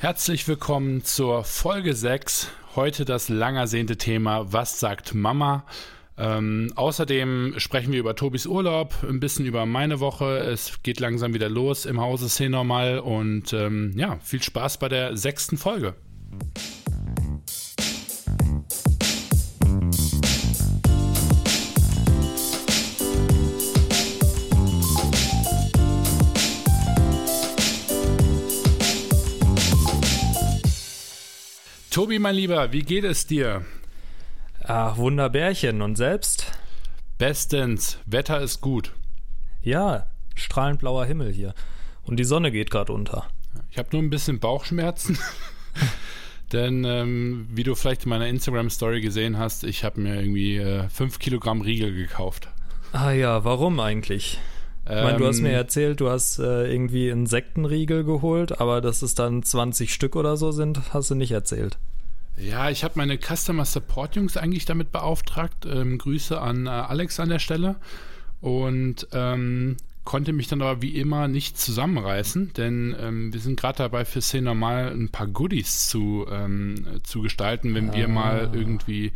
Herzlich willkommen zur Folge 6. Heute das lang ersehnte Thema Was sagt Mama? Ähm, außerdem sprechen wir über Tobis Urlaub, ein bisschen über meine Woche. Es geht langsam wieder los im Hause C normal und ähm, ja, viel Spaß bei der sechsten Folge. Tobi, mein Lieber, wie geht es dir? Ach, Wunderbärchen. Und selbst? Bestens. Wetter ist gut. Ja, strahlend blauer Himmel hier. Und die Sonne geht gerade unter. Ich habe nur ein bisschen Bauchschmerzen. Denn ähm, wie du vielleicht in meiner Instagram-Story gesehen hast, ich habe mir irgendwie äh, 5 Kilogramm Riegel gekauft. Ah ja, warum eigentlich? Ich meine, du hast mir ähm, erzählt, du hast äh, irgendwie Insektenriegel geholt, aber dass es dann 20 Stück oder so sind, hast du nicht erzählt. Ja, ich habe meine Customer Support Jungs eigentlich damit beauftragt. Ähm, Grüße an äh, Alex an der Stelle. Und ähm, konnte mich dann aber wie immer nicht zusammenreißen, denn ähm, wir sind gerade dabei für C normal ein paar Goodies zu, ähm, zu gestalten, wenn ah. wir mal irgendwie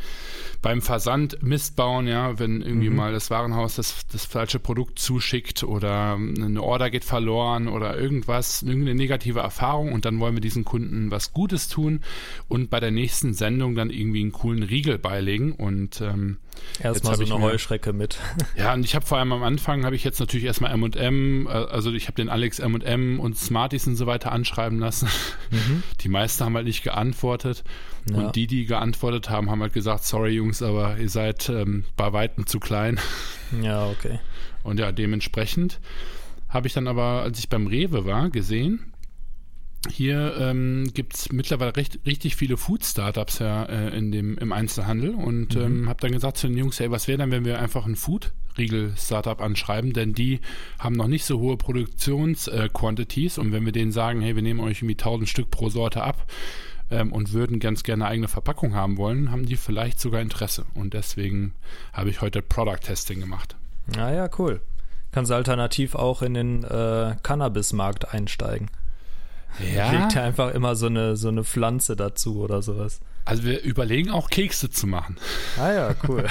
beim Versand Mist bauen, ja, wenn irgendwie mhm. mal das Warenhaus das, das falsche Produkt zuschickt oder eine Order geht verloren oder irgendwas, irgendeine negative Erfahrung und dann wollen wir diesen Kunden was Gutes tun und bei der nächsten Sendung dann irgendwie einen coolen Riegel beilegen und ähm, erstmal so eine mir, Heuschrecke mit. Ja, und ich habe vor allem am Anfang habe ich jetzt natürlich erstmal M&M, also ich habe den Alex M&M und Smarties und so weiter anschreiben lassen. Mhm. Die meisten haben halt nicht geantwortet. Ja. Und die, die geantwortet haben, haben halt gesagt, sorry Jungs, aber ihr seid ähm, bei Weitem zu klein. Ja, okay. Und ja, dementsprechend habe ich dann aber, als ich beim Rewe war, gesehen, hier ähm, gibt es mittlerweile recht, richtig viele Food-Startups ja äh, in dem, im Einzelhandel und mhm. ähm, habe dann gesagt zu den Jungs, ey, was wäre dann, wenn wir einfach ein Food-Riegel-Startup anschreiben, denn die haben noch nicht so hohe Produktions-Quantities äh, und wenn wir denen sagen, hey, wir nehmen euch irgendwie 1000 Stück pro Sorte ab ähm, und würden ganz gerne eigene Verpackung haben wollen, haben die vielleicht sogar Interesse und deswegen habe ich heute Product-Testing gemacht. Naja, ah cool. Kannst alternativ auch in den äh, Cannabis-Markt einsteigen. Ja. Legt ja einfach immer so eine, so eine Pflanze dazu oder sowas. Also wir überlegen auch Kekse zu machen. Ah ja, cool.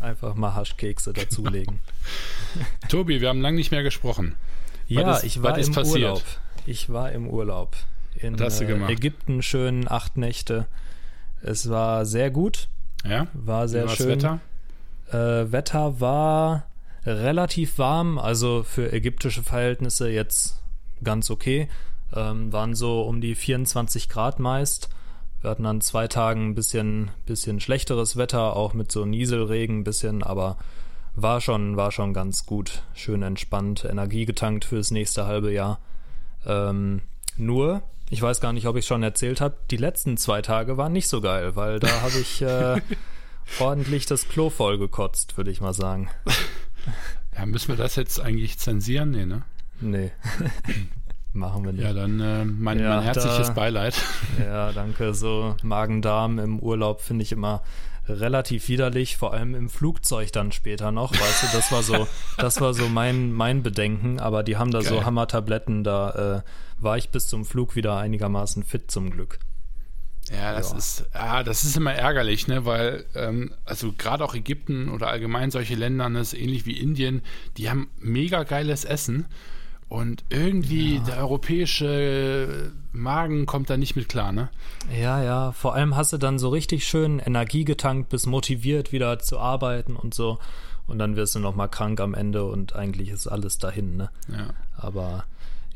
einfach mal Haschkekse dazulegen. Tobi, wir haben lange nicht mehr gesprochen. Ja, ist, ich war im passiert? Urlaub. Ich war im Urlaub. In was? Äh, Ägypten schön acht Nächte. Es war sehr gut. Ja. War sehr Wie schön. Wetter? Äh, Wetter war relativ warm, also für ägyptische Verhältnisse jetzt ganz okay. Ähm, waren so um die 24 Grad meist. Wir hatten an zwei Tagen ein bisschen, bisschen schlechteres Wetter, auch mit so Nieselregen ein bisschen, aber war schon, war schon ganz gut. Schön entspannt, Energie getankt fürs nächste halbe Jahr. Ähm, nur, ich weiß gar nicht, ob ich schon erzählt habe, die letzten zwei Tage waren nicht so geil, weil da habe ich äh, ordentlich das Klo voll gekotzt, würde ich mal sagen. Ja, müssen wir das jetzt eigentlich zensieren? Nee, ne? Nee. Machen wir nicht. Ja, dann äh, mein, ja, mein herzliches da, Beileid. Ja, danke. So Magen-Darm im Urlaub finde ich immer relativ widerlich, vor allem im Flugzeug dann später noch, weißt du, das war so, das war so mein, mein Bedenken, aber die haben da Geil. so Hammertabletten, da äh, war ich bis zum Flug wieder einigermaßen fit zum Glück. Ja, das ja. ist, ah, das ist immer ärgerlich, ne, weil, ähm, also gerade auch Ägypten oder allgemein solche Länder, ist ähnlich wie Indien, die haben mega geiles Essen und irgendwie ja. der europäische Magen kommt da nicht mit klar, ne? Ja, ja. Vor allem hast du dann so richtig schön Energie getankt, bist motiviert, wieder zu arbeiten und so. Und dann wirst du nochmal krank am Ende und eigentlich ist alles dahin, ne? Ja. Aber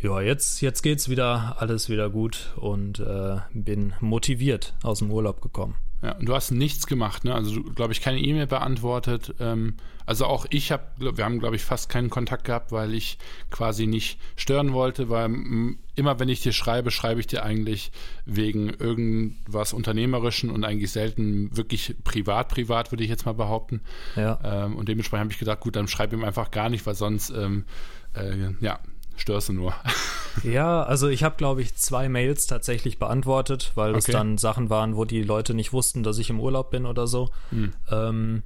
ja, jetzt, jetzt geht's wieder, alles wieder gut und äh, bin motiviert aus dem Urlaub gekommen. Ja, und du hast nichts gemacht, ne? Also, glaube ich, keine E-Mail beantwortet. Ähm, also auch ich habe, wir haben, glaube ich, fast keinen Kontakt gehabt, weil ich quasi nicht stören wollte, weil immer, wenn ich dir schreibe, schreibe ich dir eigentlich wegen irgendwas Unternehmerischen und eigentlich selten wirklich privat, privat, würde ich jetzt mal behaupten. Ja. Ähm, und dementsprechend habe ich gedacht, gut, dann schreibe ihm einfach gar nicht, weil sonst, ähm, äh, ja, störst du nur. Ja, also ich habe, glaube ich, zwei Mails tatsächlich beantwortet, weil okay. es dann Sachen waren, wo die Leute nicht wussten, dass ich im Urlaub bin oder so. Hm. Ähm,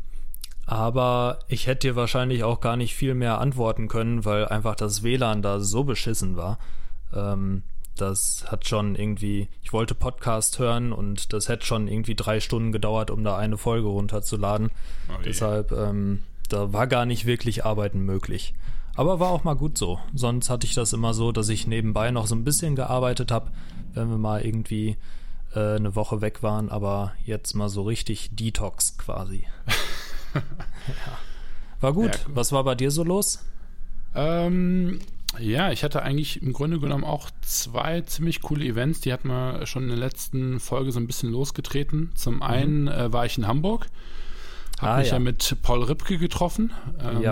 aber ich hätte dir wahrscheinlich auch gar nicht viel mehr antworten können, weil einfach das WLAN da so beschissen war. Ähm, das hat schon irgendwie, ich wollte Podcast hören und das hätte schon irgendwie drei Stunden gedauert, um da eine Folge runterzuladen. Oh Deshalb, ähm, da war gar nicht wirklich Arbeiten möglich. Aber war auch mal gut so. Sonst hatte ich das immer so, dass ich nebenbei noch so ein bisschen gearbeitet habe, wenn wir mal irgendwie äh, eine Woche weg waren, aber jetzt mal so richtig Detox quasi. ja. War gut. Ja, cool. Was war bei dir so los? Ähm, ja, ich hatte eigentlich im Grunde genommen auch zwei ziemlich coole Events. Die hat man schon in der letzten Folge so ein bisschen losgetreten. Zum mhm. einen äh, war ich in Hamburg. Habe ah, mich ja. ja. mit Paul Ripke getroffen. Ähm,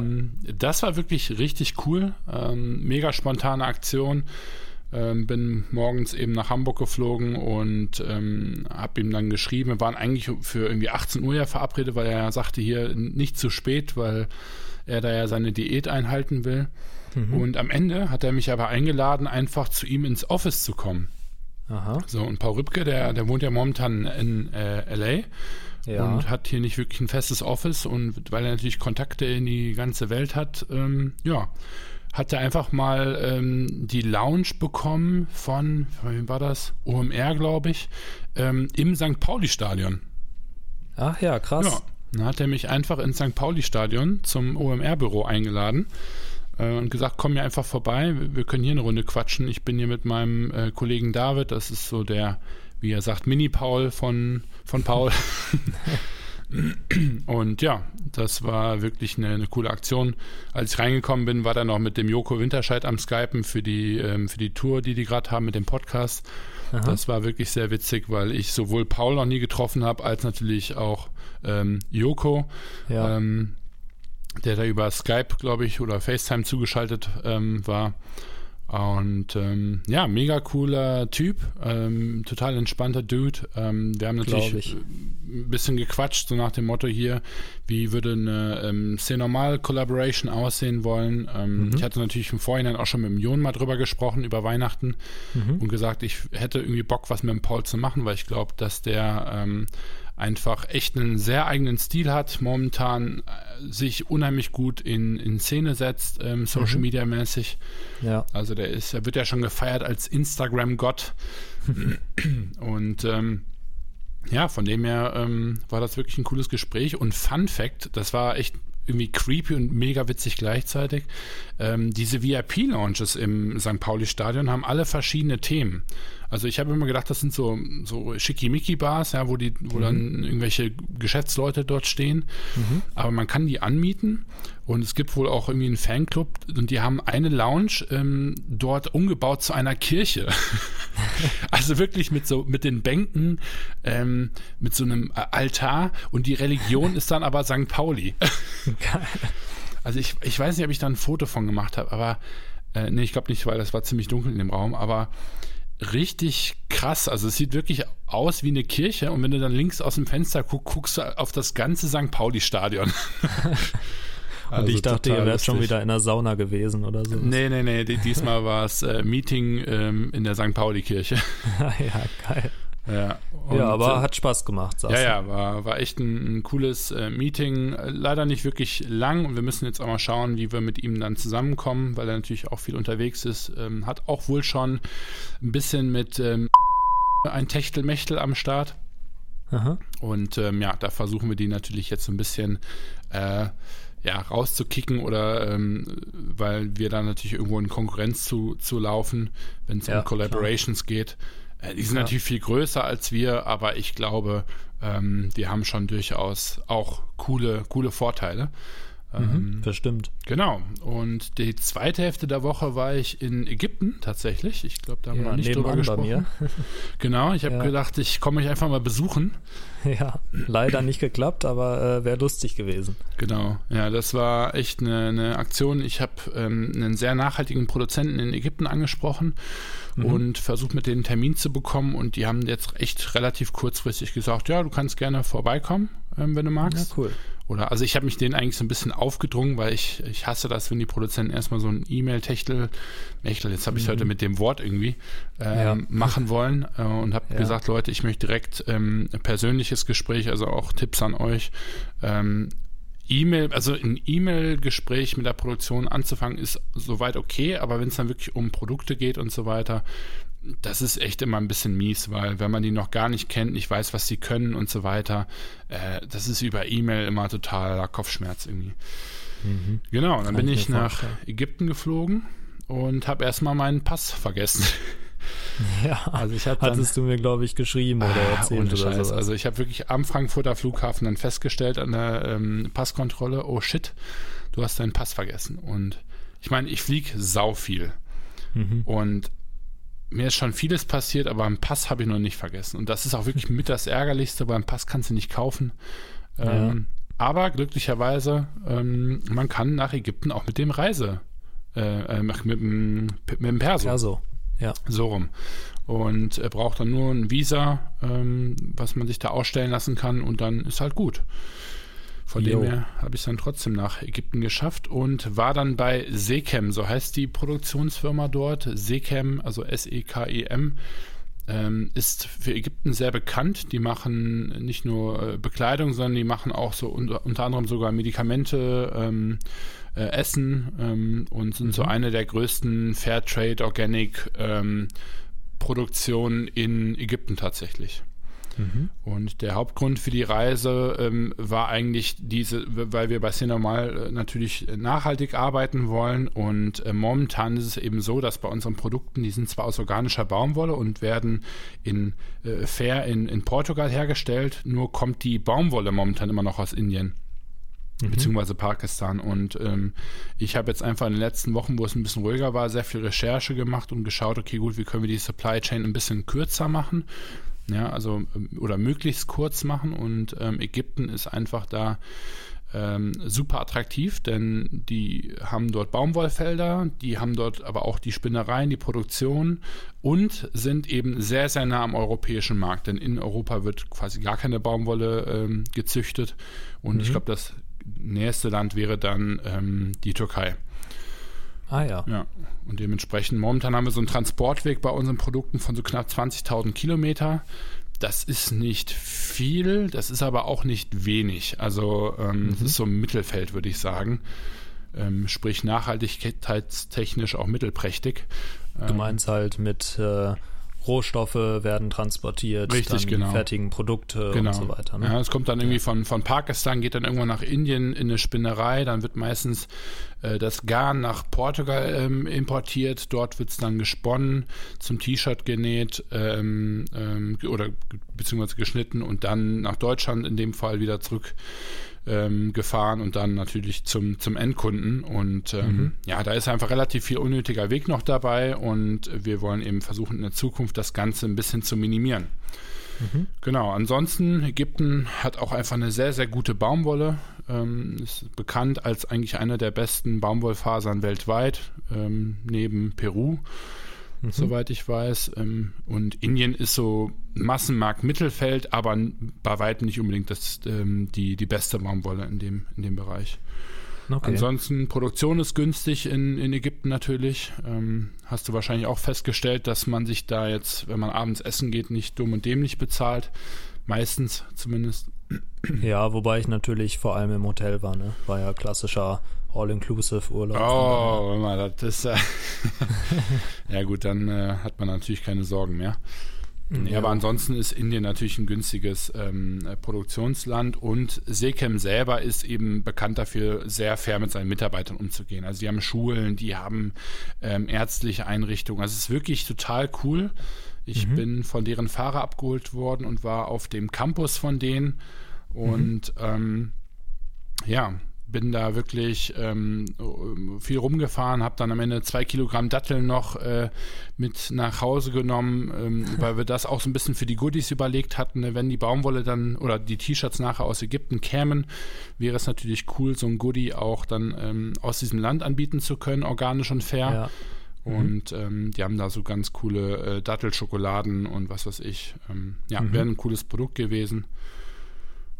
ja. Das war wirklich richtig cool. Ähm, mega spontane Aktion. Ähm, bin morgens eben nach Hamburg geflogen und ähm, habe ihm dann geschrieben. Wir waren eigentlich für irgendwie 18 Uhr ja verabredet, weil er sagte hier nicht zu spät, weil er da ja seine Diät einhalten will. Mhm. Und am Ende hat er mich aber eingeladen, einfach zu ihm ins Office zu kommen. Aha. So, und Paul Rübke, der, der wohnt ja momentan in äh, LA ja. und hat hier nicht wirklich ein festes Office und weil er natürlich Kontakte in die ganze Welt hat, ähm, ja, hat er einfach mal ähm, die Lounge bekommen von, wie war das? OMR, glaube ich, ähm, im St. Pauli-Stadion. Ach ja, krass. Ja, dann hat er mich einfach ins St. Pauli-Stadion zum OMR-Büro eingeladen äh, und gesagt, komm mir einfach vorbei, wir können hier eine Runde quatschen. Ich bin hier mit meinem äh, Kollegen David, das ist so der, wie er sagt, Mini-Paul von, von Paul. Und ja, das war wirklich eine, eine, coole Aktion. Als ich reingekommen bin, war er noch mit dem Joko Winterscheid am Skypen für die, ähm, für die Tour, die die gerade haben mit dem Podcast. Aha. Das war wirklich sehr witzig, weil ich sowohl Paul noch nie getroffen habe, als natürlich auch ähm, Joko. Ja. Ähm, der da über Skype, glaube ich, oder FaceTime zugeschaltet ähm, war. Und ähm, ja, mega cooler Typ, ähm, total entspannter Dude. Ähm, wir haben natürlich ein bisschen gequatscht, so nach dem Motto hier, wie würde eine ähm, C-Normal Collaboration aussehen wollen. Ähm, mhm. Ich hatte natürlich im Vorhinein auch schon mit dem Jon mal drüber gesprochen, über Weihnachten mhm. und gesagt, ich hätte irgendwie Bock, was mit dem Paul zu machen, weil ich glaube, dass der ähm, einfach echt einen sehr eigenen Stil hat, momentan äh, sich unheimlich gut in, in Szene setzt, ähm, Social mhm. Media mäßig. Ja. Also der ist, er wird ja schon gefeiert als Instagram-Gott. und ähm, ja, von dem her ähm, war das wirklich ein cooles Gespräch. Und Fun Fact, das war echt irgendwie creepy und mega witzig gleichzeitig. Ähm, diese VIP-Launches im St. Pauli-Stadion haben alle verschiedene Themen. Also ich habe immer gedacht, das sind so, so Schickimicki-Bars, ja, wo die, wo mhm. dann irgendwelche Geschäftsleute dort stehen. Mhm. Aber man kann die anmieten und es gibt wohl auch irgendwie einen Fanclub und die haben eine Lounge ähm, dort umgebaut zu einer Kirche. also wirklich mit so mit den Bänken, ähm, mit so einem Altar und die Religion ist dann aber St. Pauli. Also ich, ich weiß nicht, ob ich da ein Foto von gemacht habe, aber äh, nee, ich glaube nicht, weil das war ziemlich dunkel in dem Raum, aber richtig krass. Also es sieht wirklich aus wie eine Kirche und wenn du dann links aus dem Fenster guckst, guckst du auf das ganze St. Pauli-Stadion. Also und ich dachte, ihr wärt schon wieder in der Sauna gewesen oder so. Nee, nee, nee. Diesmal war es äh, Meeting ähm, in der St. Pauli-Kirche. ja, geil. Ja, ja, aber äh, hat Spaß gemacht. Ja, ja, war, war echt ein, ein cooles äh, Meeting. Leider nicht wirklich lang und wir müssen jetzt auch mal schauen, wie wir mit ihm dann zusammenkommen, weil er natürlich auch viel unterwegs ist. Ähm, hat auch wohl schon ein bisschen mit ähm, ein Techtelmechtel am Start. Aha. Und ähm, ja, da versuchen wir die natürlich jetzt so ein bisschen äh, ja, rauszukicken oder ähm, weil wir da natürlich irgendwo in Konkurrenz zu, zu laufen, wenn es ja, um Collaborations klar. geht. Äh, die sind ja. natürlich viel größer als wir, aber ich glaube, ähm, die haben schon durchaus auch coole, coole Vorteile. Mhm, ähm, bestimmt. Genau. Und die zweite Hälfte der Woche war ich in Ägypten tatsächlich. Ich glaube, da haben ja, wir noch nicht drüber gesprochen. genau, ich habe ja. gedacht, ich komme mich einfach mal besuchen. Ja, leider nicht geklappt, aber äh, wäre lustig gewesen. Genau, ja, das war echt eine, eine Aktion. Ich habe ähm, einen sehr nachhaltigen Produzenten in Ägypten angesprochen mhm. und versucht mit denen einen Termin zu bekommen und die haben jetzt echt relativ kurzfristig gesagt, ja, du kannst gerne vorbeikommen, ähm, wenn du magst. Ja, cool. Oder also ich habe mich denen eigentlich so ein bisschen aufgedrungen, weil ich, ich hasse das, wenn die Produzenten erstmal so ein E-Mail-Techtel, Techtel, jetzt habe ich mhm. heute mit dem Wort irgendwie, äh, ja. machen wollen äh, und habe ja. gesagt, Leute, ich möchte direkt ähm, ein persönliches Gespräch, also auch Tipps an euch. Ähm, E-Mail, also ein E-Mail-Gespräch mit der Produktion anzufangen, ist soweit okay, aber wenn es dann wirklich um Produkte geht und so weiter, das ist echt immer ein bisschen mies, weil wenn man die noch gar nicht kennt, nicht weiß, was sie können und so weiter, äh, das ist über E-Mail immer totaler Kopfschmerz irgendwie. Mhm. Genau, dann bin ich, nach Ägypten geflogen und habe erstmal meinen Pass vergessen. Ja, also ich hab hattest du mir, glaube ich, geschrieben oder ah, erzählt oder sowas. Also ich habe wirklich am Frankfurter Flughafen dann festgestellt an der ähm, Passkontrolle, oh shit, du hast deinen Pass vergessen. Und ich meine, ich fliege sau viel. Mhm. Und mir ist schon vieles passiert, aber einen Pass habe ich noch nicht vergessen. Und das ist auch wirklich mit das Ärgerlichste, weil einen Pass kannst du nicht kaufen. Ähm, aber glücklicherweise, ähm, man kann nach Ägypten auch mit dem Reise, äh, äh mit, mit, mit dem Perso. Perso. Ja. So rum. Und er braucht dann nur ein Visa, ähm, was man sich da ausstellen lassen kann und dann ist halt gut. Von jo. dem her habe ich es dann trotzdem nach Ägypten geschafft und war dann bei Sekem, so heißt die Produktionsfirma dort. Sekem, also S-E-K-E-M, ähm, ist für Ägypten sehr bekannt. Die machen nicht nur äh, Bekleidung, sondern die machen auch so unter, unter anderem sogar Medikamente, ähm, äh, Essen ähm, und sind mhm. so eine der größten Fairtrade Organic ähm, Produktionen in Ägypten tatsächlich. Mhm. Und der Hauptgrund für die Reise ähm, war eigentlich diese, weil wir bei Cinemal äh, natürlich nachhaltig arbeiten wollen. Und äh, momentan ist es eben so, dass bei unseren Produkten, die sind zwar aus organischer Baumwolle und werden in äh, fair in, in Portugal hergestellt, nur kommt die Baumwolle momentan immer noch aus Indien. Mhm. beziehungsweise Pakistan. Und ähm, ich habe jetzt einfach in den letzten Wochen, wo es ein bisschen ruhiger war, sehr viel Recherche gemacht und geschaut, okay, gut, wie können wir die Supply Chain ein bisschen kürzer machen? Ja, also ähm, oder möglichst kurz machen und ähm, Ägypten ist einfach da ähm, super attraktiv, denn die haben dort Baumwollfelder, die haben dort aber auch die Spinnereien, die Produktion und sind eben sehr, sehr nah am europäischen Markt, denn in Europa wird quasi gar keine Baumwolle ähm, gezüchtet und mhm. ich glaube, das nächste Land wäre dann ähm, die Türkei. Ah ja. Ja. Und dementsprechend, momentan haben wir so einen Transportweg bei unseren Produkten von so knapp 20.000 Kilometer. Das ist nicht viel, das ist aber auch nicht wenig. Also ähm, mhm. das ist so ein Mittelfeld, würde ich sagen. Ähm, sprich nachhaltigkeitstechnisch auch mittelprächtig. Du meinst halt mit äh, Rohstoffe werden transportiert, Richtig, dann genau. fertigen Produkte genau. und so weiter. Ne? Ja, es kommt dann irgendwie von, von Pakistan, geht dann irgendwann nach Indien in eine Spinnerei, dann wird meistens äh, das Garn nach Portugal ähm, importiert, dort wird es dann gesponnen, zum T-Shirt genäht ähm, ähm, oder beziehungsweise geschnitten und dann nach Deutschland in dem Fall wieder zurück ähm, gefahren und dann natürlich zum, zum Endkunden. Und ähm, mhm. ja, da ist einfach relativ viel unnötiger Weg noch dabei und wir wollen eben versuchen, in der Zukunft das Ganze ein bisschen zu minimieren. Mhm. Genau, ansonsten, Ägypten hat auch einfach eine sehr, sehr gute Baumwolle. Ähm, ist bekannt als eigentlich eine der besten Baumwollfasern weltweit, ähm, neben Peru mhm. soweit ich weiß. Ähm, und Indien ist so Massenmarkt Mittelfeld, aber bei weitem nicht unbedingt das, ähm, die, die beste Baumwolle in dem, in dem Bereich. Okay. Ansonsten, Produktion ist günstig in, in Ägypten natürlich. Ähm, hast du wahrscheinlich auch festgestellt, dass man sich da jetzt, wenn man abends essen geht, nicht dumm und dämlich bezahlt. Meistens zumindest. Ja, wobei ich natürlich vor allem im Hotel war, ne? War ja klassischer All-Inclusive-Urlaub. Oh, immer, das ist. Äh ja, gut, dann äh, hat man natürlich keine Sorgen mehr. Nee, ja. aber ansonsten ist Indien natürlich ein günstiges ähm, Produktionsland und Sekem selber ist eben bekannt dafür, sehr fair mit seinen Mitarbeitern umzugehen. Also die haben Schulen, die haben ähm, ärztliche Einrichtungen. Also es ist wirklich total cool. Ich mhm. bin von deren Fahrer abgeholt worden und war auf dem Campus von denen und mhm. ähm, ja, bin da wirklich ähm, viel rumgefahren, habe dann am Ende zwei Kilogramm Datteln noch äh, mit nach Hause genommen, ähm, weil wir das auch so ein bisschen für die Goodies überlegt hatten. Ne? Wenn die Baumwolle dann oder die T-Shirts nachher aus Ägypten kämen, wäre es natürlich cool, so ein Goodie auch dann ähm, aus diesem Land anbieten zu können, organisch und fair. Ja. Mhm. Und ähm, die haben da so ganz coole äh, Dattelschokoladen und was weiß ich. Ähm, ja, mhm. wäre ein cooles Produkt gewesen.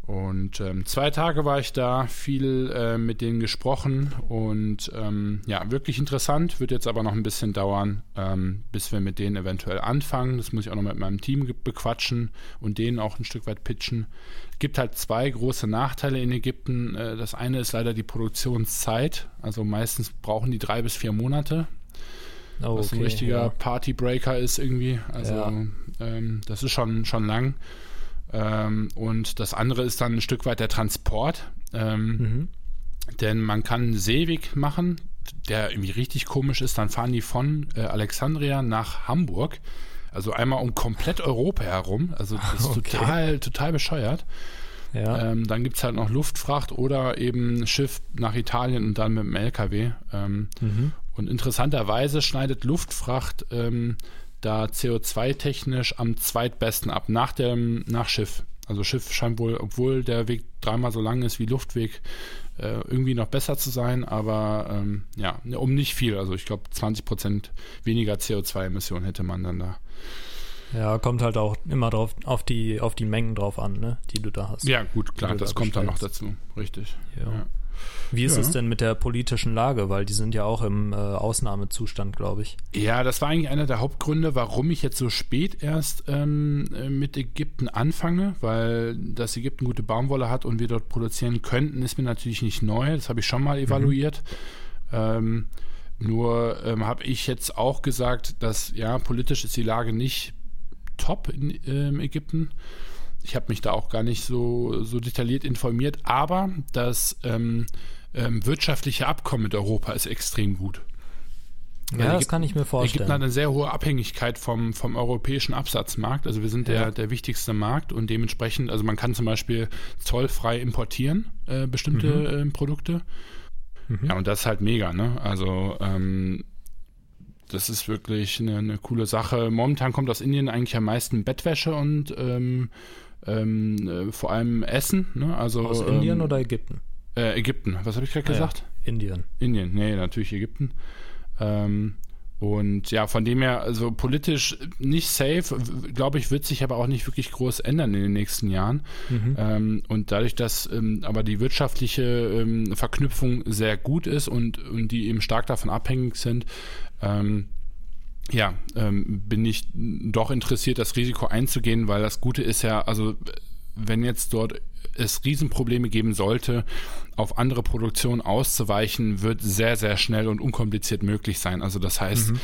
Und ähm, zwei Tage war ich da, viel äh, mit denen gesprochen und ähm, ja, wirklich interessant. Wird jetzt aber noch ein bisschen dauern, ähm, bis wir mit denen eventuell anfangen. Das muss ich auch noch mit meinem Team bequatschen und denen auch ein Stück weit pitchen. Es gibt halt zwei große Nachteile in Ägypten. Äh, das eine ist leider die Produktionszeit. Also meistens brauchen die drei bis vier Monate. oh, was ein richtiger ja. Partybreaker ist irgendwie. Also ja. ähm, das ist schon, schon lang. Ähm, und das andere ist dann ein Stück weit der Transport. Ähm, mhm. Denn man kann einen Seeweg machen, der irgendwie richtig komisch ist. Dann fahren die von äh, Alexandria nach Hamburg. Also einmal um komplett Europa herum. Also das ist okay. total, total bescheuert. Ja. Ähm, dann gibt es halt noch Luftfracht oder eben Schiff nach Italien und dann mit dem LKW. Ähm, mhm. Und interessanterweise schneidet Luftfracht ähm, da CO2-technisch am zweitbesten ab, nach dem nach Schiff. Also Schiff scheint wohl, obwohl der Weg dreimal so lang ist wie Luftweg, äh, irgendwie noch besser zu sein, aber ähm, ja, um nicht viel. Also ich glaube 20 Prozent weniger CO2-Emissionen hätte man dann da. Ja, kommt halt auch immer drauf, auf die, auf die Mengen drauf an, ne, die du da hast. Ja, gut, klar, das da kommt dann noch dazu, richtig. Ja. ja. Wie ist ja. es denn mit der politischen Lage? Weil die sind ja auch im äh, Ausnahmezustand, glaube ich. Ja, das war eigentlich einer der Hauptgründe, warum ich jetzt so spät erst ähm, äh, mit Ägypten anfange, weil dass Ägypten gute Baumwolle hat und wir dort produzieren könnten, ist mir natürlich nicht neu. Das habe ich schon mal mhm. evaluiert. Mhm. Ähm, nur ähm, habe ich jetzt auch gesagt, dass ja, politisch ist die Lage nicht top in äh, Ägypten. Ich habe mich da auch gar nicht so, so detailliert informiert, aber das ähm, ähm, wirtschaftliche Abkommen mit Europa ist extrem gut. Ja, das Ägypten, kann ich mir vorstellen. Ägypten hat eine sehr hohe Abhängigkeit vom, vom europäischen Absatzmarkt. Also wir sind ja. der, der wichtigste Markt und dementsprechend, also man kann zum Beispiel zollfrei importieren, äh, bestimmte mhm. äh, Produkte. Mhm. Ja, und das ist halt mega, ne? Also ähm, das ist wirklich eine, eine, coole Sache. Momentan kommt aus Indien eigentlich am meisten Bettwäsche und ähm, ähm, äh, vor allem Essen. Ne? Also, aus Indien ähm, oder Ägypten? Äh, Ägypten. Was habe ich gerade gesagt? Ja, Indien. Indien, nee, natürlich Ägypten. Ähm, und ja, von dem her, also politisch nicht safe, glaube ich, wird sich aber auch nicht wirklich groß ändern in den nächsten Jahren. Mhm. Ähm, und dadurch, dass ähm, aber die wirtschaftliche ähm, Verknüpfung sehr gut ist und, und die eben stark davon abhängig sind, ähm, ja, ähm, bin ich doch interessiert, das Risiko einzugehen, weil das Gute ist ja, also wenn jetzt dort es Riesenprobleme geben sollte, auf andere Produktionen auszuweichen, wird sehr, sehr schnell und unkompliziert möglich sein. Also das heißt, mhm.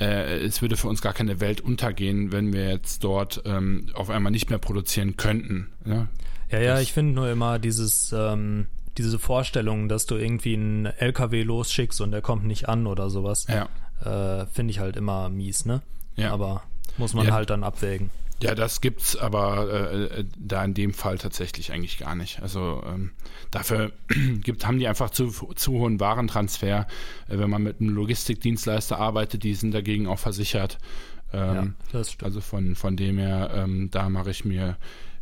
äh, es würde für uns gar keine Welt untergehen, wenn wir jetzt dort ähm, auf einmal nicht mehr produzieren könnten. Ja, ja, ja ich finde nur immer dieses, ähm, diese Vorstellung, dass du irgendwie einen LKW losschickst und der kommt nicht an oder sowas. Ja. Äh, finde ich halt immer mies, ne? Ja. Aber muss man ja. halt dann abwägen. Ja, das gibt's aber äh, da in dem Fall tatsächlich eigentlich gar nicht. Also ähm, dafür gibt, haben die einfach zu, zu hohen Warentransfer. Äh, wenn man mit einem Logistikdienstleister arbeitet, die sind dagegen auch versichert. Ähm, ja, das stimmt. Also von, von dem her, ähm, da mache ich mir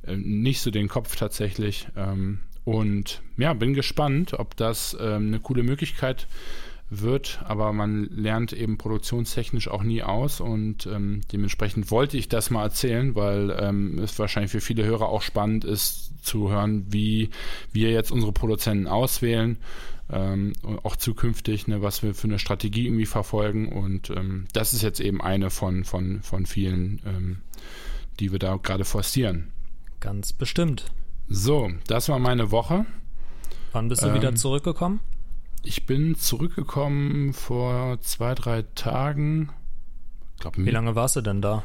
äh, nicht so den Kopf tatsächlich. Ähm, und ja, bin gespannt, ob das ähm, eine coole Möglichkeit ist wird, aber man lernt eben produktionstechnisch auch nie aus und ähm, dementsprechend wollte ich das mal erzählen, weil ähm, es wahrscheinlich für viele Hörer auch spannend ist zu hören, wie wir jetzt unsere Produzenten auswählen, ähm, auch zukünftig, ne, was wir für eine Strategie irgendwie verfolgen und ähm, das ist jetzt eben eine von, von, von vielen, ähm, die wir da gerade forcieren. Ganz bestimmt. So, das war meine Woche. Wann bist du wieder ähm, zurückgekommen? Ich bin zurückgekommen vor zwei, drei Tagen. Glaub, Wie lange warst du denn da?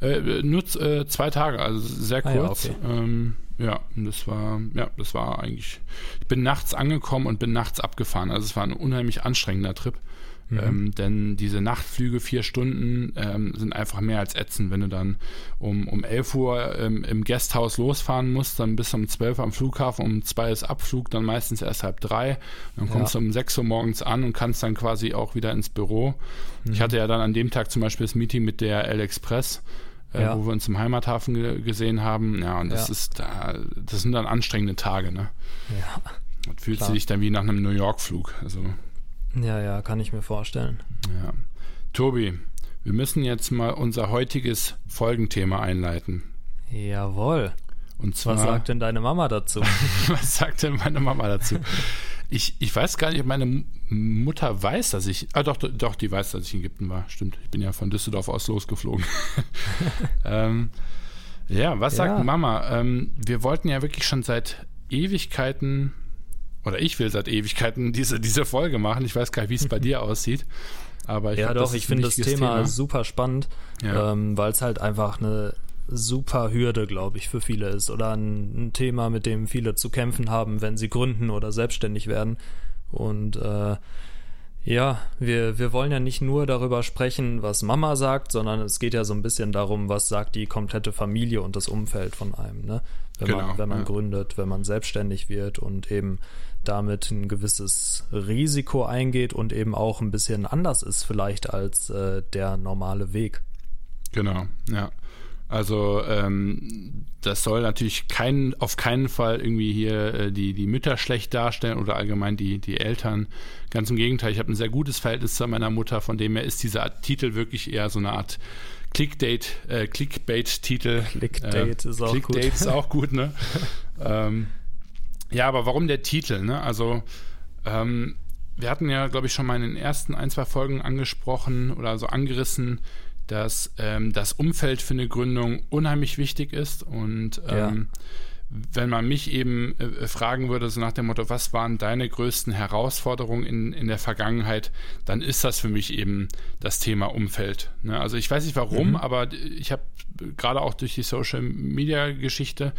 Äh, nur äh, zwei Tage, also sehr kurz. Ah, ja, okay. ähm, ja, das war, ja, das war eigentlich. Ich bin nachts angekommen und bin nachts abgefahren. Also es war ein unheimlich anstrengender Trip. Mhm. Ähm, denn diese Nachtflüge, vier Stunden, ähm, sind einfach mehr als ätzend. Wenn du dann um, um 11 Uhr ähm, im Gasthaus losfahren musst, dann bist du um 12 Uhr am Flughafen, um 2 ist Abflug, dann meistens erst halb drei. Dann kommst ja. du um 6 Uhr morgens an und kannst dann quasi auch wieder ins Büro. Mhm. Ich hatte ja dann an dem Tag zum Beispiel das Meeting mit der L-Express. Äh, ja. wo wir uns im Heimathafen ge gesehen haben. Ja, und das ja. ist da, das sind dann anstrengende Tage, ne? Ja. Und fühlst du dich dann wie nach einem New York-Flug. Also ja, ja, kann ich mir vorstellen. Ja. Tobi, wir müssen jetzt mal unser heutiges Folgenthema einleiten. Jawohl. Und zwar, was sagt denn deine Mama dazu? was sagt denn meine Mama dazu? Ich, ich weiß gar nicht, ob meine Mutter weiß, dass ich. Ah, doch, doch, die weiß, dass ich in Ägypten war. Stimmt. Ich bin ja von Düsseldorf aus losgeflogen. ähm, ja, was sagt ja. Mama? Ähm, wir wollten ja wirklich schon seit Ewigkeiten oder ich will seit Ewigkeiten diese, diese Folge machen. Ich weiß gar nicht, wie es bei dir aussieht. Aber ich ja, glaub, doch, ich finde das Thema, Thema, super spannend, ja. ähm, weil es halt einfach eine super Hürde, glaube ich, für viele ist oder ein, ein, Thema, mit dem viele zu kämpfen haben, wenn sie gründen oder selbstständig werden. Und äh, ja, wir, wir wollen ja nicht nur darüber sprechen, was Mama sagt, sondern es geht ja so ein bisschen darum, was sagt die komplette Familie und das Umfeld von einem, ne? Wenn genau, man, wenn man ja. gründet, wenn man selbstständig wird und eben damit ein gewisses Risiko eingeht und eben auch ein bisschen anders ist vielleicht als äh, der normale Weg. Genau, ja. Also ähm, das soll natürlich kein, auf keinen Fall irgendwie hier äh, die, die Mütter schlecht darstellen oder allgemein die, die Eltern. Ganz im Gegenteil, ich habe ein sehr gutes Verhältnis zu meiner Mutter, von dem her ist dieser Titel wirklich eher so eine Art Clickdate, äh, Clickbait-Titel. Clickdate äh, ist auch Clickdate gut. ist auch gut, ne? ähm, ja, aber warum der Titel, ne? Also ähm, wir hatten ja, glaube ich, schon mal in den ersten ein, zwei Folgen angesprochen oder so angerissen, dass ähm, das Umfeld für eine Gründung unheimlich wichtig ist und ähm, ja. wenn man mich eben äh, fragen würde, so nach dem Motto, was waren deine größten Herausforderungen in, in der Vergangenheit, dann ist das für mich eben das Thema Umfeld. Ne? Also ich weiß nicht warum, mhm. aber ich habe gerade auch durch die Social Media Geschichte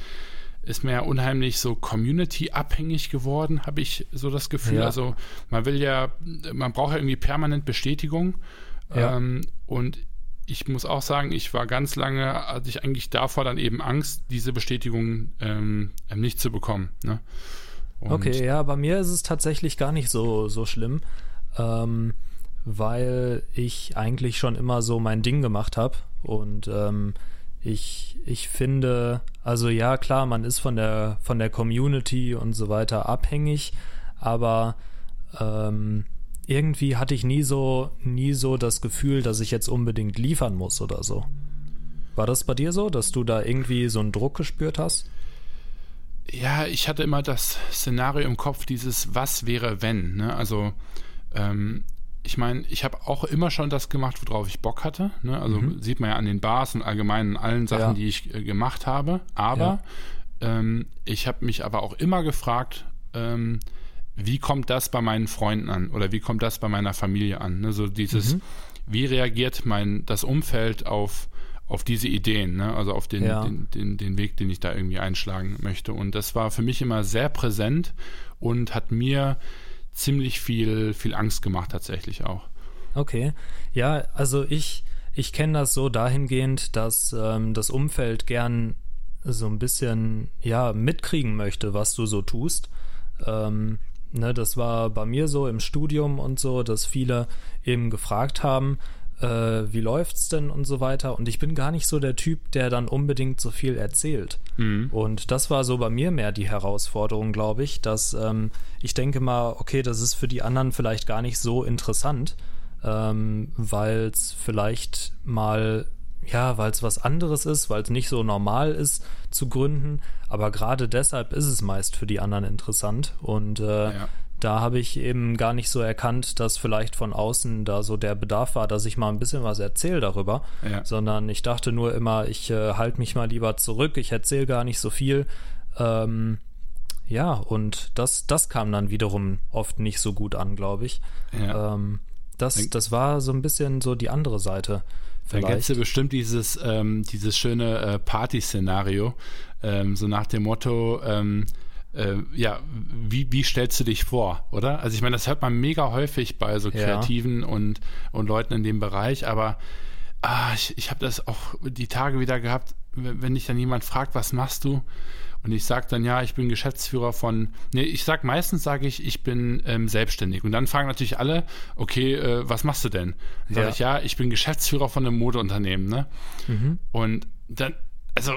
ist mir ja unheimlich so Community-abhängig geworden, habe ich so das Gefühl. Ja. Also man will ja, man braucht ja irgendwie permanent Bestätigung. Ja. Ähm, und ich muss auch sagen, ich war ganz lange, hatte ich eigentlich davor dann eben Angst, diese Bestätigung ähm, nicht zu bekommen. Ne? okay, ja, bei mir ist es tatsächlich gar nicht so, so schlimm, ähm, weil ich eigentlich schon immer so mein Ding gemacht habe und ähm, ich, ich finde, also ja, klar, man ist von der, von der Community und so weiter abhängig, aber ähm, irgendwie hatte ich nie so, nie so das Gefühl, dass ich jetzt unbedingt liefern muss oder so. War das bei dir so, dass du da irgendwie so einen Druck gespürt hast? Ja, ich hatte immer das Szenario im Kopf, dieses Was wäre wenn. Ne? Also ähm, ich meine, ich habe auch immer schon das gemacht, worauf ich Bock hatte. Ne? Also mhm. sieht man ja an den Bars und allgemein allen Sachen, ja. die ich äh, gemacht habe. Aber ja. ähm, ich habe mich aber auch immer gefragt, ähm, wie kommt das bei meinen Freunden an oder wie kommt das bei meiner Familie an? Ne? So dieses, mhm. wie reagiert mein das Umfeld auf auf diese Ideen, ne? also auf den, ja. den, den, den Weg, den ich da irgendwie einschlagen möchte. Und das war für mich immer sehr präsent und hat mir ziemlich viel, viel Angst gemacht tatsächlich auch. Okay. Ja, also ich, ich kenne das so dahingehend, dass ähm, das Umfeld gern so ein bisschen ja mitkriegen möchte, was du so tust. Ähm, ne, das war bei mir so im Studium und so, dass viele eben gefragt haben, äh, wie läuft's denn und so weiter. Und ich bin gar nicht so der Typ, der dann unbedingt so viel erzählt. Mhm. Und das war so bei mir mehr die Herausforderung, glaube ich, dass ähm, ich denke mal, okay, das ist für die anderen vielleicht gar nicht so interessant, ähm, weil es vielleicht mal ja, weil es was anderes ist, weil es nicht so normal ist zu gründen. Aber gerade deshalb ist es meist für die anderen interessant. Und äh, ja da habe ich eben gar nicht so erkannt, dass vielleicht von außen da so der Bedarf war, dass ich mal ein bisschen was erzähle darüber, ja. sondern ich dachte nur immer, ich äh, halte mich mal lieber zurück, ich erzähle gar nicht so viel. Ähm, ja, und das, das kam dann wiederum oft nicht so gut an, glaube ich. Ja. Ähm, das, das war so ein bisschen so die andere Seite. Vielleicht. Dann kennst du bestimmt dieses, ähm, dieses schöne äh, Party-Szenario, ähm, so nach dem Motto, ähm, äh, ja, wie, wie stellst du dich vor, oder? Also ich meine, das hört man mega häufig bei so Kreativen ja. und, und Leuten in dem Bereich, aber ah, ich, ich habe das auch die Tage wieder gehabt, wenn dich dann jemand fragt, was machst du? Und ich sage dann, ja, ich bin Geschäftsführer von, nee, ich sag meistens sage ich, ich bin ähm, selbstständig. Und dann fragen natürlich alle, okay, äh, was machst du denn? Dann sage ja. ich, ja, ich bin Geschäftsführer von einem Modeunternehmen, ne? Mhm. Und dann, also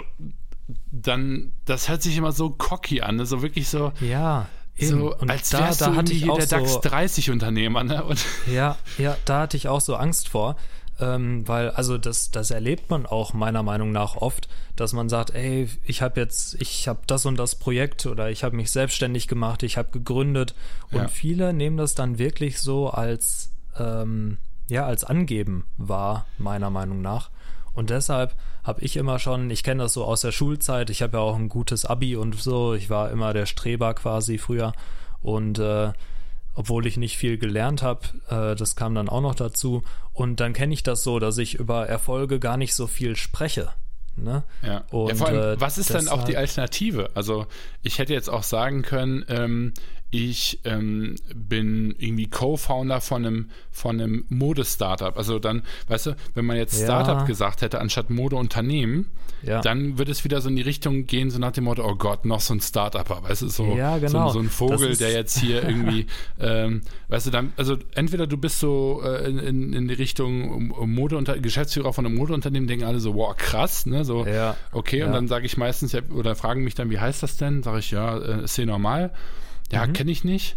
dann, das hört sich immer so cocky an, ne? so wirklich so. Ja. So, und als da, da hatte ich auch der DAX 30 Unternehmer, ne? Und ja, ja, da hatte ich auch so Angst vor, ähm, weil also das, das erlebt man auch meiner Meinung nach oft, dass man sagt, ey, ich habe jetzt, ich habe das und das Projekt oder ich habe mich selbstständig gemacht, ich habe gegründet und ja. viele nehmen das dann wirklich so als ähm, ja als Angeben wahr, meiner Meinung nach. Und deshalb habe ich immer schon, ich kenne das so aus der Schulzeit, ich habe ja auch ein gutes Abi und so, ich war immer der Streber quasi früher und äh, obwohl ich nicht viel gelernt habe. Äh, das kam dann auch noch dazu. Und dann kenne ich das so, dass ich über Erfolge gar nicht so viel spreche. Ne? Ja. Und, ja, vor allem, äh, was ist denn auch die Alternative? Also ich hätte jetzt auch sagen können, ähm, ich ähm, bin irgendwie Co-Founder von einem, von einem Mode-Startup. Also dann, weißt du, wenn man jetzt Startup ja. gesagt hätte, anstatt Modeunternehmen, ja. dann würde es wieder so in die Richtung gehen, so nach dem Motto, oh Gott, noch so ein Startupper, weißt du, so, ja, genau. so, so, ein Vogel, der jetzt hier irgendwie, ähm, weißt du, dann, also entweder du bist so äh, in, in, die Richtung Mode Geschäftsführer von einem Modeunternehmen, denken alle so, wow, krass, ne, so, ja. okay, und dann sage ich meistens, oder fragen mich dann, wie heißt das denn? Sage ich, ja, äh, ist hier normal. Ja, mhm. kenne ich nicht.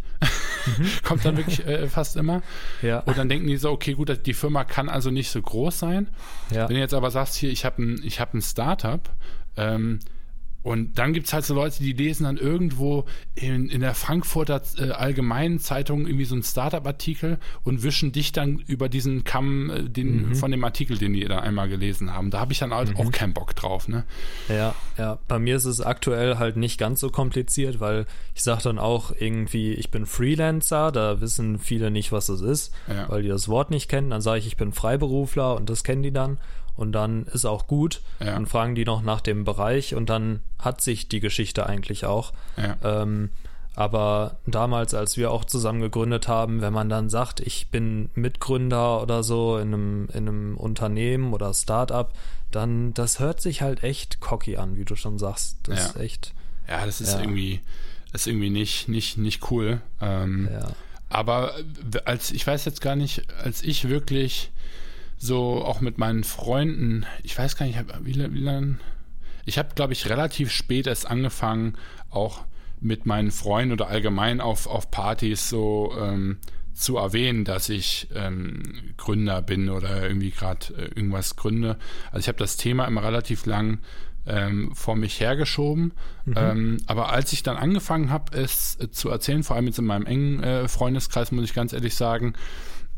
Mhm. Kommt dann wirklich äh, fast immer. Ja. Und dann denken die so, okay, gut, die Firma kann also nicht so groß sein. Ja. Wenn du jetzt aber sagst, hier, ich habe ein, hab ein Startup, ähm, und dann gibt es halt so Leute, die lesen dann irgendwo in, in der Frankfurter äh, Allgemeinen Zeitung irgendwie so einen Startup-Artikel und wischen dich dann über diesen Kamm äh, den, mhm. von dem Artikel, den die da einmal gelesen haben. Da habe ich dann halt mhm. auch keinen Bock drauf. Ne? Ja, ja. Bei mir ist es aktuell halt nicht ganz so kompliziert, weil ich sage dann auch irgendwie, ich bin Freelancer, da wissen viele nicht, was das ist, ja. weil die das Wort nicht kennen. Dann sage ich, ich bin Freiberufler und das kennen die dann und dann ist auch gut. Ja. Dann fragen die noch nach dem Bereich und dann hat sich die Geschichte eigentlich auch. Ja. Ähm, aber damals, als wir auch zusammen gegründet haben, wenn man dann sagt, ich bin Mitgründer oder so in einem, in einem Unternehmen oder Startup, dann das hört sich halt echt cocky an, wie du schon sagst. Das ja. ist echt. Ja, das ist irgendwie, ist irgendwie nicht, nicht, nicht cool. Ähm. Aber als ich weiß jetzt gar nicht, als ich wirklich so auch mit meinen Freunden, ich weiß gar nicht, wie, wie lange, ich habe, glaube ich, relativ spät erst angefangen, auch mit meinen Freunden oder allgemein auf, auf Partys so ähm, zu erwähnen, dass ich ähm, Gründer bin oder irgendwie gerade äh, irgendwas gründe. Also ich habe das Thema immer relativ lang ähm, vor mich hergeschoben. Mhm. Ähm, aber als ich dann angefangen habe, es äh, zu erzählen, vor allem jetzt in meinem engen äh, Freundeskreis, muss ich ganz ehrlich sagen,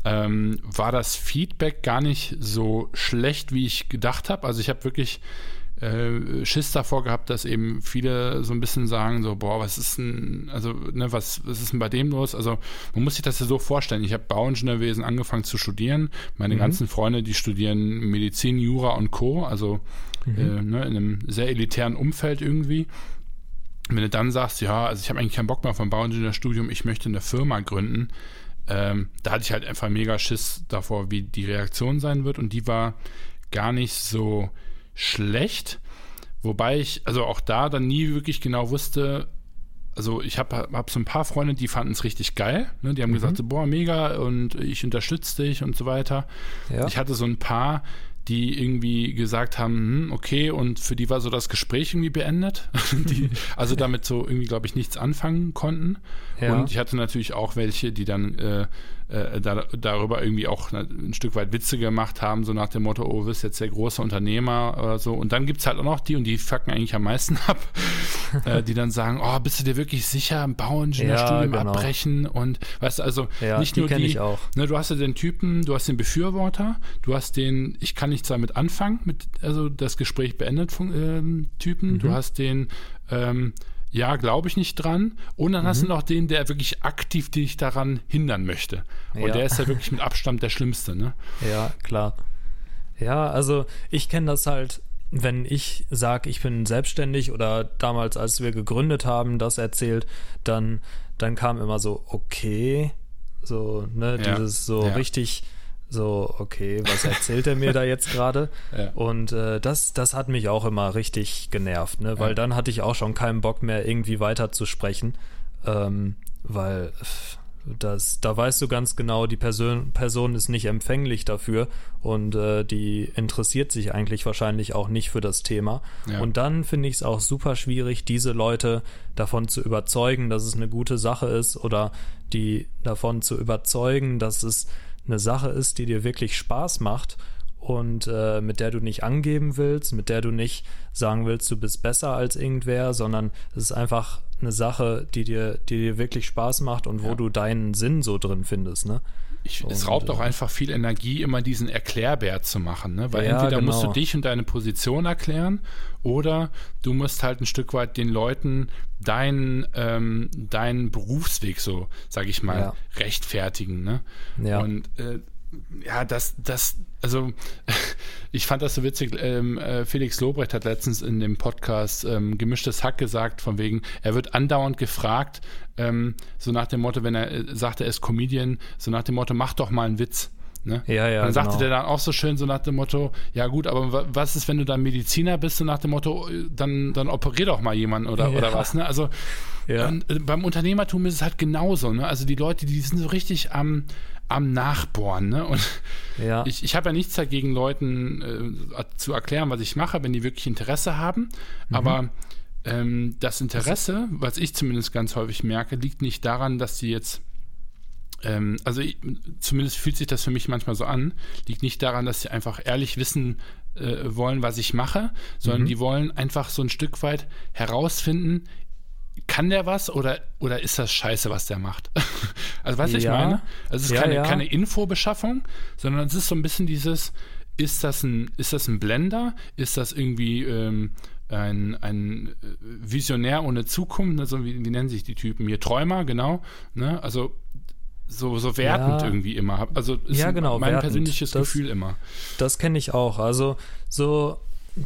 ähm, war das Feedback gar nicht so schlecht, wie ich gedacht habe. Also ich habe wirklich äh, Schiss davor gehabt, dass eben viele so ein bisschen sagen, so, boah, was ist denn, also, ne, was, was ist denn bei dem los? Also, man muss sich das ja so vorstellen. Ich habe Bauingenieurwesen angefangen zu studieren. Meine mhm. ganzen Freunde, die studieren Medizin, Jura und Co., also mhm. äh, ne, in einem sehr elitären Umfeld irgendwie. Wenn du dann sagst, ja, also ich habe eigentlich keinen Bock mehr vom Bauingenieurstudium, ich möchte eine Firma gründen, ähm, da hatte ich halt einfach mega Schiss davor, wie die Reaktion sein wird. Und die war gar nicht so schlecht. Wobei ich, also auch da dann nie wirklich genau wusste, also ich habe hab so ein paar Freunde, die fanden es richtig geil. Ne? Die haben mhm. gesagt, so, boah, mega und ich unterstütze dich und so weiter. Ja. Ich hatte so ein paar, die irgendwie gesagt haben, hm, okay, und für die war so das Gespräch irgendwie beendet, die also damit so irgendwie, glaube ich, nichts anfangen konnten. Ja. Und ich hatte natürlich auch welche, die dann äh, äh, da, darüber irgendwie auch ein Stück weit Witze gemacht haben, so nach dem Motto, oh, du bist jetzt der große Unternehmer oder so. Und dann gibt es halt auch noch die, und die fucken eigentlich am meisten ab, äh, die dann sagen, oh, bist du dir wirklich sicher, ein Bauingenieurstudium ja, genau. abbrechen und weißt du, also ja, nicht nur die, ich auch. Ne, du hast ja den Typen, du hast den Befürworter, du hast den, ich kann nichts damit anfangen, mit, also das Gespräch beendet äh, Typen, mhm. du hast den, ähm, ja, glaube ich nicht dran. Und dann mhm. hast du noch den, der wirklich aktiv dich daran hindern möchte. Und ja. der ist ja wirklich mit Abstand der Schlimmste, ne? Ja, klar. Ja, also ich kenne das halt, wenn ich sage, ich bin selbstständig oder damals, als wir gegründet haben, das erzählt, dann, dann kam immer so, okay, so, ne, ja. dieses so ja. richtig so, okay, was erzählt er mir da jetzt gerade? Ja. Und äh, das, das hat mich auch immer richtig genervt, ne? weil ja. dann hatte ich auch schon keinen Bock mehr, irgendwie weiter zu sprechen, ähm, weil das, da weißt du ganz genau, die Person, Person ist nicht empfänglich dafür und äh, die interessiert sich eigentlich wahrscheinlich auch nicht für das Thema. Ja. Und dann finde ich es auch super schwierig, diese Leute davon zu überzeugen, dass es eine gute Sache ist oder die davon zu überzeugen, dass es eine Sache ist, die dir wirklich Spaß macht und äh, mit der du nicht angeben willst, mit der du nicht sagen willst, du bist besser als irgendwer, sondern es ist einfach eine Sache, die dir, die dir wirklich Spaß macht und wo ja. du deinen Sinn so drin findest, ne? Ich, es raubt auch einfach viel Energie, immer diesen Erklärbär zu machen, ne? Weil Ja, entweder genau. musst du dich und deine Position erklären oder du musst halt ein Stück weit den Leuten deinen ähm, deinen Berufsweg so, sag ich mal, Ja. rechtfertigen, ne? Ja. Und äh, ja, das, das, also ich fand das so witzig. Ähm, äh, Felix Lobrecht hat letztens in dem Podcast ähm, Gemischtes Hack gesagt, von wegen, er wird andauernd gefragt, ähm, so nach dem Motto, wenn er äh, sagt, er ist Comedian, so nach dem Motto, mach doch mal einen Witz. Ne? Ja, ja, Und dann sagte genau. der dann auch so schön, so nach dem Motto, ja gut, aber wa- was ist, wenn du dann Mediziner bist, so nach dem Motto, äh, dann, dann operier doch mal jemanden oder, Ja. oder was, ne? Also Ja. beim Unternehmertum ist es halt genauso, ne? Also die Leute, die sind so richtig am, am Nachbohren, ne? Und Ja. ich, ich habe ja nichts dagegen, Leuten äh, zu erklären, was ich mache, wenn die wirklich Interesse haben. Mhm. Aber ähm, das Interesse, was ich zumindest ganz häufig merke, liegt nicht daran, dass die jetzt ähm, also zumindest fühlt sich das für mich manchmal so an, liegt nicht daran, dass sie einfach ehrlich wissen äh, wollen, was ich mache, sondern die wollen einfach so ein Stück weit herausfinden, kann der was oder, oder ist das scheiße, was der macht? also was ich Ja. meine? Also es ist Ja, keine, ja. keine Infobeschaffung, sondern es ist so ein bisschen dieses, ist das ein, ist das ein Blender? Ist das irgendwie ähm, ein, ein äh, Visionär ohne Zukunft? Also wie, wie nennen sich die Typen hier? Träumer, genau. Ne? Also so, so wertend Ja. irgendwie immer. Also ist Ja, genau, mein wertend. persönliches Das- Gefühl immer. Das kenne ich auch. Also so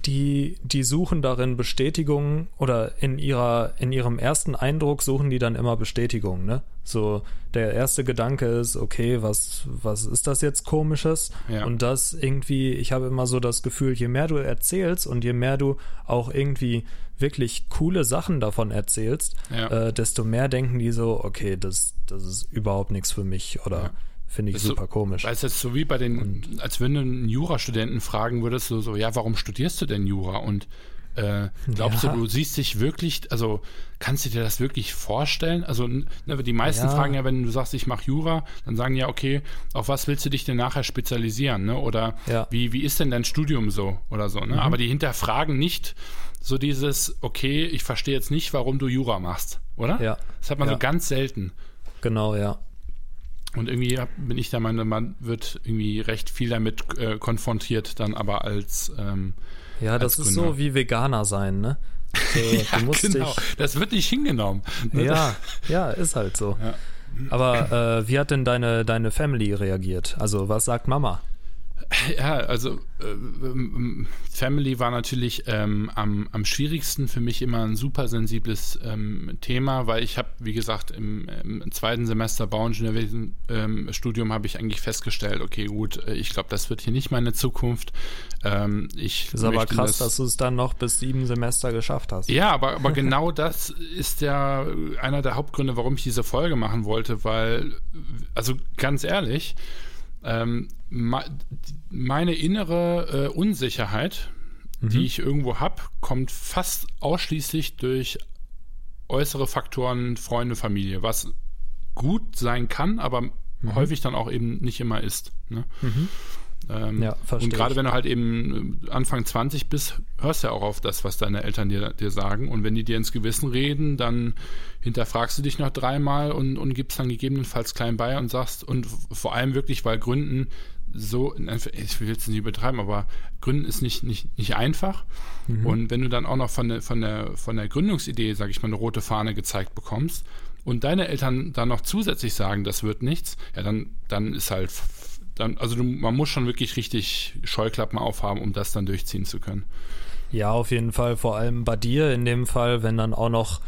die, die suchen darin Bestätigung oder in ihrer, in ihrem ersten Eindruck suchen die dann immer Bestätigung, ne? So, der erste Gedanke ist, okay, was, was ist das jetzt komisches? Ja. Und das irgendwie, ich habe immer so das Gefühl, je mehr du erzählst und je mehr du auch irgendwie wirklich coole Sachen davon erzählst, Ja. äh, desto mehr denken die so, okay, das, das ist überhaupt nichts für mich oder Ja. Finde ich Das ist so- super komisch. Weil es jetzt so wie bei den, als wenn du einen Jurastudenten fragen würdest, so, so, ja, warum studierst du denn Jura? Und äh, glaubst Ja. du, du siehst dich wirklich, also kannst du dir das wirklich vorstellen? Also ne, die meisten Ja. fragen ja, wenn du sagst, ich mache Jura, dann sagen ja, okay, auf was willst du dich denn nachher spezialisieren? Ne? Oder Ja. Mhm. wie, wie ist denn dein Studium so oder so? Ne? Aber die hinterfragen nicht so dieses, okay, ich verstehe jetzt nicht, warum du Jura machst, oder? Ja. Das hat man so ganz selten. Genau, ja. Und irgendwie hab- bin ich der Meinung, man wird irgendwie recht viel damit äh, konfrontiert, dann aber als ähm, Ja, das als ist Gründer. so wie Veganer sein, ne? So, ja, genau. Das wird nicht hingenommen. dich. Ja, ja, ist halt so. Ja. Aber äh, wie hat denn deine, deine Family reagiert? Also, was sagt Mama? Ja, also äh, ähm, Family war natürlich ähm, am, am schwierigsten für mich immer ein super sensibles ähm, Thema, weil ich habe, wie gesagt, im, im zweiten Semester Bauingenieurwesen ähm, habe ich eigentlich festgestellt, okay, gut, äh, ich glaube, das wird hier nicht meine Zukunft. Ähm, ich Ist aber krass, das, dass du es dann noch bis sieben Semester geschafft hast. Ja, aber, aber genau das ist ja einer der Hauptgründe, warum ich diese Folge machen wollte, weil, also ganz ehrlich, ähm, meine innere äh, Unsicherheit, die ich irgendwo habe, kommt fast ausschließlich durch äußere Faktoren, Freunde, Familie, was gut sein kann, aber häufig dann auch eben nicht immer ist. Ne? Ähm, Ja, verstehe und gerade wenn du halt eben äh, Anfang 20 bist, hörst du ja auch auf das, was deine Eltern dir, dir sagen. Und wenn die dir ins Gewissen reden, dann hinterfragst du dich noch dreimal und, und gibst dann gegebenenfalls klein bei und sagst, und vor allem wirklich, weil Gründen so, ich will jetzt nicht übertreiben, aber Gründen ist nicht, nicht, nicht einfach. Mhm. Und wenn du dann auch noch von der, von der, von der Gründungsidee, sag ich mal, eine rote Fahne gezeigt bekommst und deine Eltern dann noch zusätzlich sagen, das wird nichts, ja, dann, dann ist halt, dann, also du, man muss schon wirklich richtig Scheuklappen aufhaben, um das dann durchziehen zu können. Ja, auf jeden Fall. Vor allem bei dir in dem Fall, wenn dann auch noch,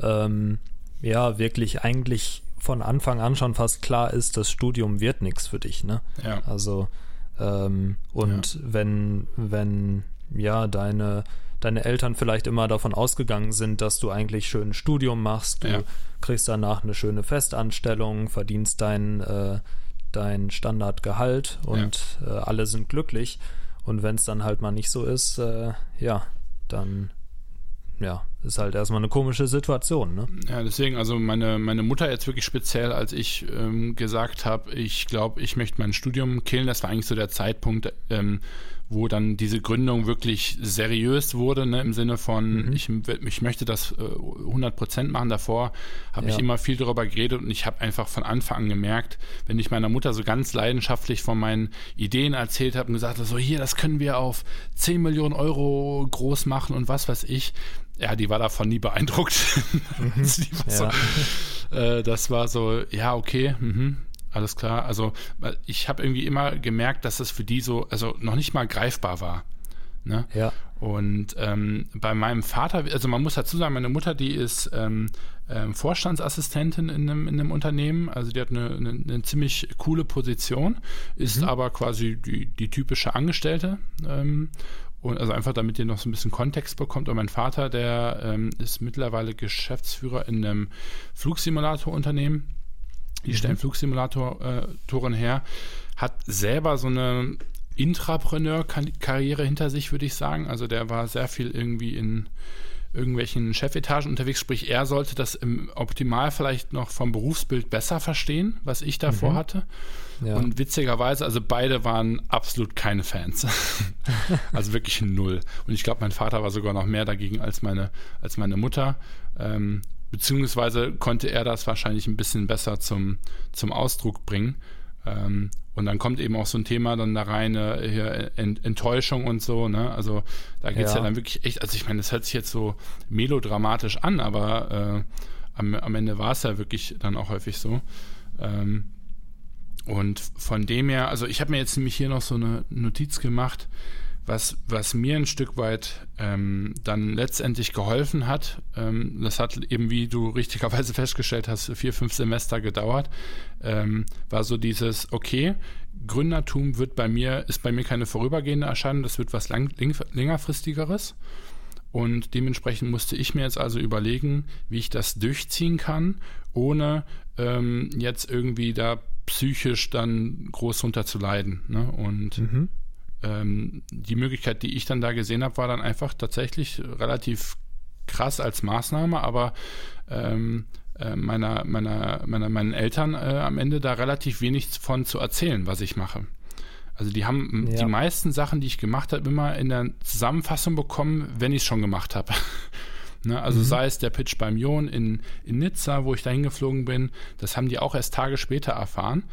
ähm, ja, wirklich eigentlich von Anfang an schon fast klar ist, das Studium wird nichts für dich, ne? Ja. Also, ähm, und wenn, wenn, ja, deine, deine Eltern vielleicht immer davon ausgegangen sind, dass du eigentlich schön ein Studium machst, du Ja. kriegst danach eine schöne Festanstellung, verdienst dein, äh, dein Standardgehalt und äh, alle sind glücklich. Und wenn es dann halt mal nicht so ist, äh, ja, dann ja, ist halt erstmal eine komische Situation, ne? Ja, deswegen, also meine, meine Mutter jetzt wirklich speziell, als ich ähm, gesagt habe, ich glaube, ich möchte mein Studium killen, das war eigentlich so der Zeitpunkt, ähm, wo dann diese Gründung wirklich seriös wurde, ne, im Sinne von, mhm. ich, ich möchte das äh, 100% machen. Davor habe ja. ich immer viel darüber geredet und ich habe einfach von Anfang an gemerkt, wenn ich meiner Mutter so ganz leidenschaftlich von meinen Ideen erzählt habe und gesagt habe, so hier, das können wir auf 10 Millionen Euro groß machen und was weiß ich, ja, die war davon nie beeindruckt. Mhm. ja. so, äh, das war so, ja, okay, mhm, alles klar. Also ich habe irgendwie immer gemerkt, dass das für die so, also noch nicht mal greifbar war. Ne? Ja. Und ähm, bei meinem Vater, also man muss dazu sagen, meine Mutter, die ist ähm, ähm, Vorstandsassistentin in einem, in einem Unternehmen, also die hat eine, eine, eine ziemlich coole Position, ist mhm. aber quasi die, die typische Angestellte. Und also einfach, damit ihr noch so ein bisschen Kontext bekommt. Und mein Vater, der ähm, ist mittlerweile Geschäftsführer in einem Flugsimulatorunternehmen. Die mhm. stellen Flugsimulatoren her, hat selber so eine Intrapreneur-Karriere hinter sich, würde ich sagen. Also der war sehr viel irgendwie in irgendwelchen Chefetagen unterwegs, sprich er sollte das im Optimal vielleicht noch vom Berufsbild besser verstehen, was ich davor mhm. hatte. Ja. Und witzigerweise, also beide waren absolut keine Fans. also wirklich null. Und ich glaube, mein Vater war sogar noch mehr dagegen als meine, als meine Mutter. Ähm, beziehungsweise konnte er das wahrscheinlich ein bisschen besser zum, zum Ausdruck bringen. Ähm, und dann kommt eben auch so ein Thema dann da rein, äh, Enttäuschung und so, ne? Also da geht es ja. ja. dann wirklich echt, also ich meine, das hört sich jetzt so melodramatisch an, aber äh, am, am Ende war es ja wirklich dann auch häufig so. Ähm, und von dem her, also ich habe mir jetzt nämlich hier noch so eine Notiz gemacht, was, was mir ein Stück weit ähm, dann letztendlich geholfen hat, ähm, das hat eben, wie du richtigerweise festgestellt hast, vier, fünf Semester gedauert, ähm, war so dieses, okay, Gründertum wird bei mir, ist bei mir keine vorübergehende Erscheinung, das wird was lang, längerfristigeres. Und dementsprechend musste ich mir jetzt also überlegen, wie ich das durchziehen kann, ohne ähm, jetzt irgendwie da psychisch dann groß runter zu leiden. Ne? Und mhm ähm, die Möglichkeit, die ich dann da gesehen habe, war dann einfach tatsächlich relativ krass als Maßnahme, aber ähm, äh, meiner, meiner, meiner, meinen Eltern äh, am Ende da relativ wenig von zu erzählen, was ich mache. Also die haben ja. die meisten Sachen, die ich gemacht habe, immer in der Zusammenfassung bekommen, wenn ich es schon gemacht habe. ne? Also mhm. sei es der Pitch beim Jon in, in Nizza, wo ich da hingeflogen bin, das haben die auch erst Tage später erfahren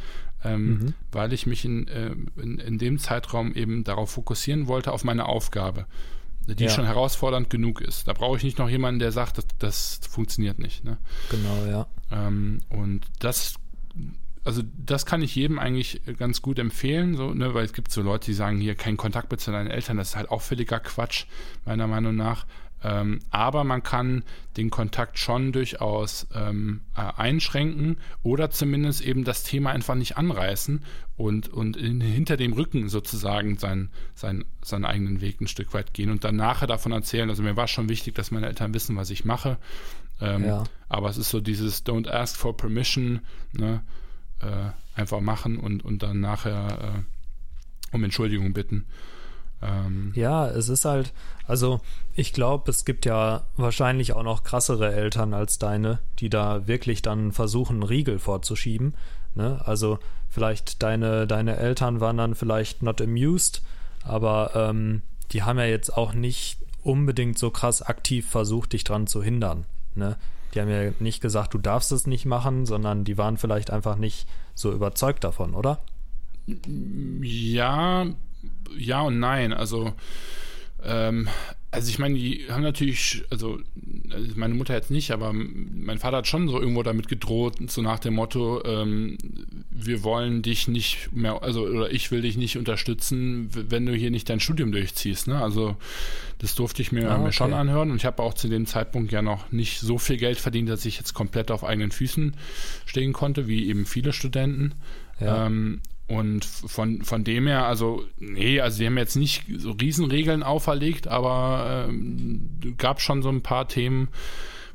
ähm, mhm. weil ich mich in, äh, in, in, dem Zeitraum eben darauf fokussieren wollte, auf meine Aufgabe, die ja. schon herausfordernd genug ist. Da brauche ich nicht noch jemanden, der sagt, das, das funktioniert nicht. Ne? Genau, ja. Ähm, und das also das kann ich jedem eigentlich ganz gut empfehlen, so, ne, weil es gibt so Leute, die sagen hier kein Kontakt mit zu deinen Eltern, das ist halt auch völliger Quatsch, meiner Meinung nach. Ähm, aber man kann den Kontakt schon durchaus ähm, äh, einschränken oder zumindest eben das Thema einfach nicht anreißen und, und in, hinter dem Rücken sozusagen sein, sein, seinen eigenen Weg ein Stück weit gehen und dann nachher davon erzählen. Also mir war schon wichtig, dass meine Eltern wissen, was ich mache. Ähm, ja. Aber es ist so dieses Don't ask for permission, ne? äh, einfach machen und, und dann nachher äh, um Entschuldigung bitten. Ähm, ja, es ist halt, also ich glaube, es gibt ja wahrscheinlich auch noch krassere Eltern als deine, die da wirklich dann versuchen, einen Riegel vorzuschieben. Ne? Also vielleicht deine, deine Eltern waren dann vielleicht not amused, aber ähm, die haben ja jetzt auch nicht unbedingt so krass aktiv versucht, dich dran zu hindern. Ne? Die haben ja nicht gesagt, du darfst es nicht machen, sondern die waren vielleicht einfach nicht so überzeugt davon, oder? Ja, ja und nein. Also, ähm, also ich meine, die haben natürlich, also, also meine Mutter jetzt nicht, aber mein Vater hat schon so irgendwo damit gedroht, so nach dem Motto, ähm, wir wollen dich nicht mehr, also oder ich will dich nicht unterstützen, wenn du hier nicht dein Studium durchziehst. Ne? Also das durfte ich mir, ah, okay. mir schon anhören und ich habe auch zu dem Zeitpunkt ja noch nicht so viel Geld verdient, dass ich jetzt komplett auf eigenen Füßen stehen konnte, wie eben viele Studenten. Ja. Ähm, und von, von dem her, also, nee, also sie haben jetzt nicht so Riesenregeln auferlegt, aber ähm, gab schon so ein paar Themen,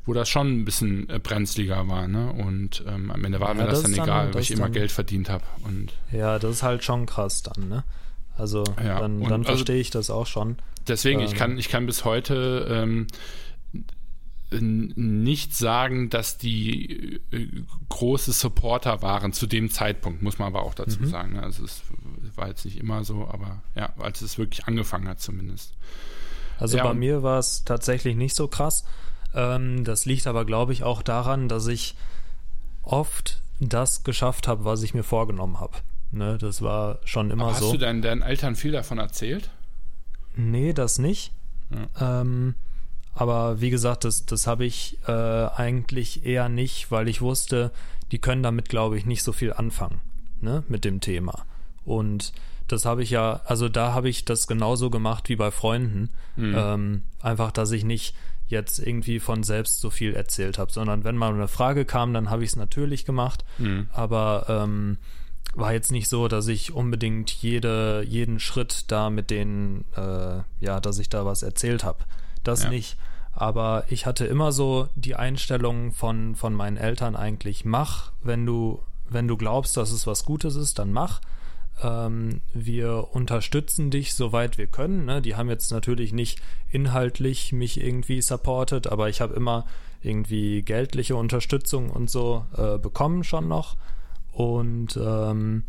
wo das schon ein bisschen äh, brenzliger war, ne? Und ähm, am Ende war ja, mir das, das dann egal, weil ich immer Geld verdient habe. Ja, das ist halt schon krass dann, ne? Also ja, dann, dann also verstehe ich das auch schon. Deswegen, ähm, ich kann, ich kann bis heute ähm, nicht sagen, dass die äh, große Supporter waren zu dem Zeitpunkt, muss man aber auch dazu mhm. sagen. Ne? Also es war jetzt nicht immer so, aber ja, als es wirklich angefangen hat zumindest. Also ja, bei mir war es tatsächlich nicht so krass. Ähm, das liegt aber, glaube ich, auch daran, dass ich oft das geschafft habe, was ich mir vorgenommen habe. Ne, das war schon immer hast so. Hast du deinen, deinen Eltern viel davon erzählt? Nee, das nicht. Ja. Ähm, aber wie gesagt, das, das habe ich äh, eigentlich eher nicht, weil ich wusste, die können damit, glaube ich, nicht so viel anfangen, ne, mit dem Thema. Und das habe ich ja, also da habe ich das genauso gemacht wie bei Freunden. Mhm. Ähm, einfach, dass ich nicht jetzt irgendwie von selbst so viel erzählt habe, sondern wenn mal eine Frage kam, dann habe ich es natürlich gemacht. Mhm. Aber ähm, war jetzt nicht so, dass ich unbedingt jede, jeden Schritt da mit denen, äh, ja, dass ich da was erzählt habe. Das ja. nicht. Aber ich hatte immer so die Einstellung von, von meinen Eltern eigentlich, mach, wenn du, wenn du glaubst, dass es was Gutes ist, dann mach. Ähm, wir unterstützen dich, soweit wir können. Ne? Die haben jetzt natürlich nicht inhaltlich mich irgendwie supportet, aber ich habe immer irgendwie geldliche Unterstützung und so äh, bekommen schon noch. Und ähm,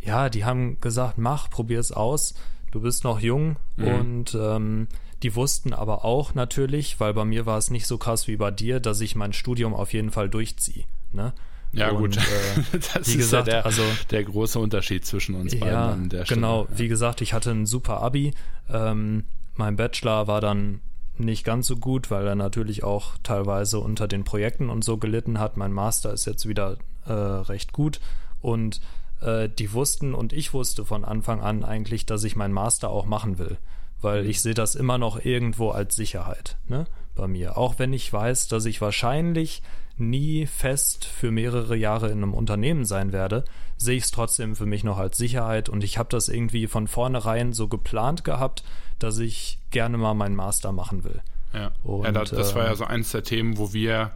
ja, die haben gesagt, mach, probier es aus. Du bist noch jung mhm. und ähm, die wussten aber auch natürlich, weil bei mir war es nicht so krass wie bei dir, dass ich mein Studium auf jeden Fall durchziehe. Ne? Ja, und, gut. Äh, das wie ist gesagt, ja der, also, der große Unterschied zwischen uns beiden ja, an der Stelle. Genau, ja. wie gesagt, ich hatte ein super Abi. Ähm, mein Bachelor war dann nicht ganz so gut, weil er natürlich auch teilweise unter den Projekten und so gelitten hat. Mein Master ist jetzt wieder äh, recht gut und äh, die wussten und ich wusste von Anfang an eigentlich, dass ich meinen Master auch machen will weil ich sehe das immer noch irgendwo als Sicherheit ne, bei mir. Auch wenn ich weiß, dass ich wahrscheinlich nie fest für mehrere Jahre in einem Unternehmen sein werde, sehe ich es trotzdem für mich noch als Sicherheit und ich habe das irgendwie von vornherein so geplant gehabt, dass ich gerne mal meinen Master machen will. Ja, und, ja das, das war ja ähm, so eins der Themen, wo wir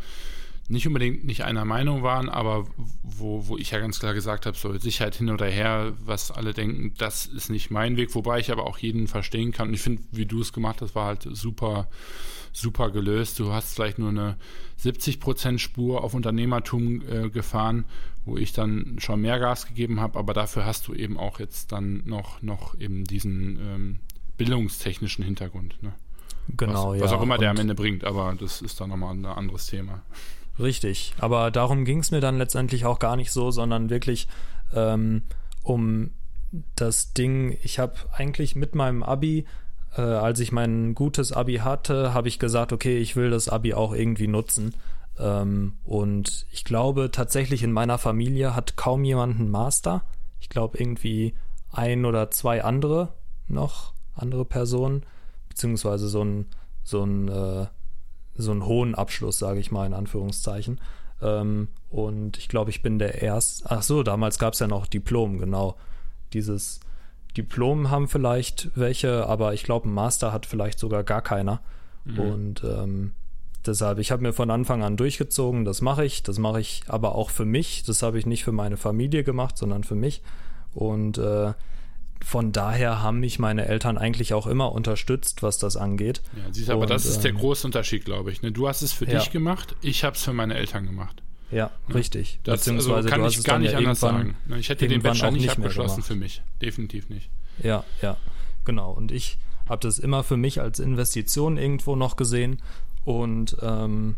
nicht unbedingt nicht einer Meinung waren, aber wo, wo ich ja ganz klar gesagt habe, so Sicherheit hin oder her, was alle denken, das ist nicht mein Weg, wobei ich aber auch jeden verstehen kann. Und ich finde, wie du es gemacht hast, war halt super, super gelöst. Du hast vielleicht nur eine 70% Spur auf Unternehmertum äh, gefahren, wo ich dann schon mehr Gas gegeben habe, aber dafür hast du eben auch jetzt dann noch, noch eben diesen ähm, bildungstechnischen Hintergrund. Ne? Genau, was, ja. Was auch immer der am Ende bringt, aber das ist dann nochmal ein anderes Thema. Richtig, aber darum ging es mir dann letztendlich auch gar nicht so, sondern wirklich ähm, um das Ding, ich habe eigentlich mit meinem Abi, äh, als ich mein gutes Abi hatte, habe ich gesagt, okay, ich will das Abi auch irgendwie nutzen. Ähm, und ich glaube tatsächlich in meiner Familie hat kaum jemand einen Master. Ich glaube irgendwie ein oder zwei andere noch, andere Personen, beziehungsweise so ein, so ein äh, so einen hohen Abschluss, sage ich mal in Anführungszeichen. Ähm, und ich glaube, ich bin der erste. Ach so, damals gab es ja noch Diplom, genau. Dieses Diplom haben vielleicht welche, aber ich glaube, ein Master hat vielleicht sogar gar keiner. Mhm. Und ähm, deshalb, ich habe mir von Anfang an durchgezogen, das mache ich, das mache ich aber auch für mich. Das habe ich nicht für meine Familie gemacht, sondern für mich. Und äh, von daher haben mich meine Eltern eigentlich auch immer unterstützt, was das angeht. Ja, siehst, aber das ist der ähm, große Unterschied, glaube ich. Ne? Du hast es für ja. dich gemacht, ich habe es für meine Eltern gemacht. Ja, ja. richtig. Das, Beziehungsweise also kann du ich gar nicht anders sagen. Ne? Ich hätte den Bachelor nicht abgeschlossen für mich. Definitiv nicht. Ja, ja, genau. Und ich habe das immer für mich als Investition irgendwo noch gesehen und ähm,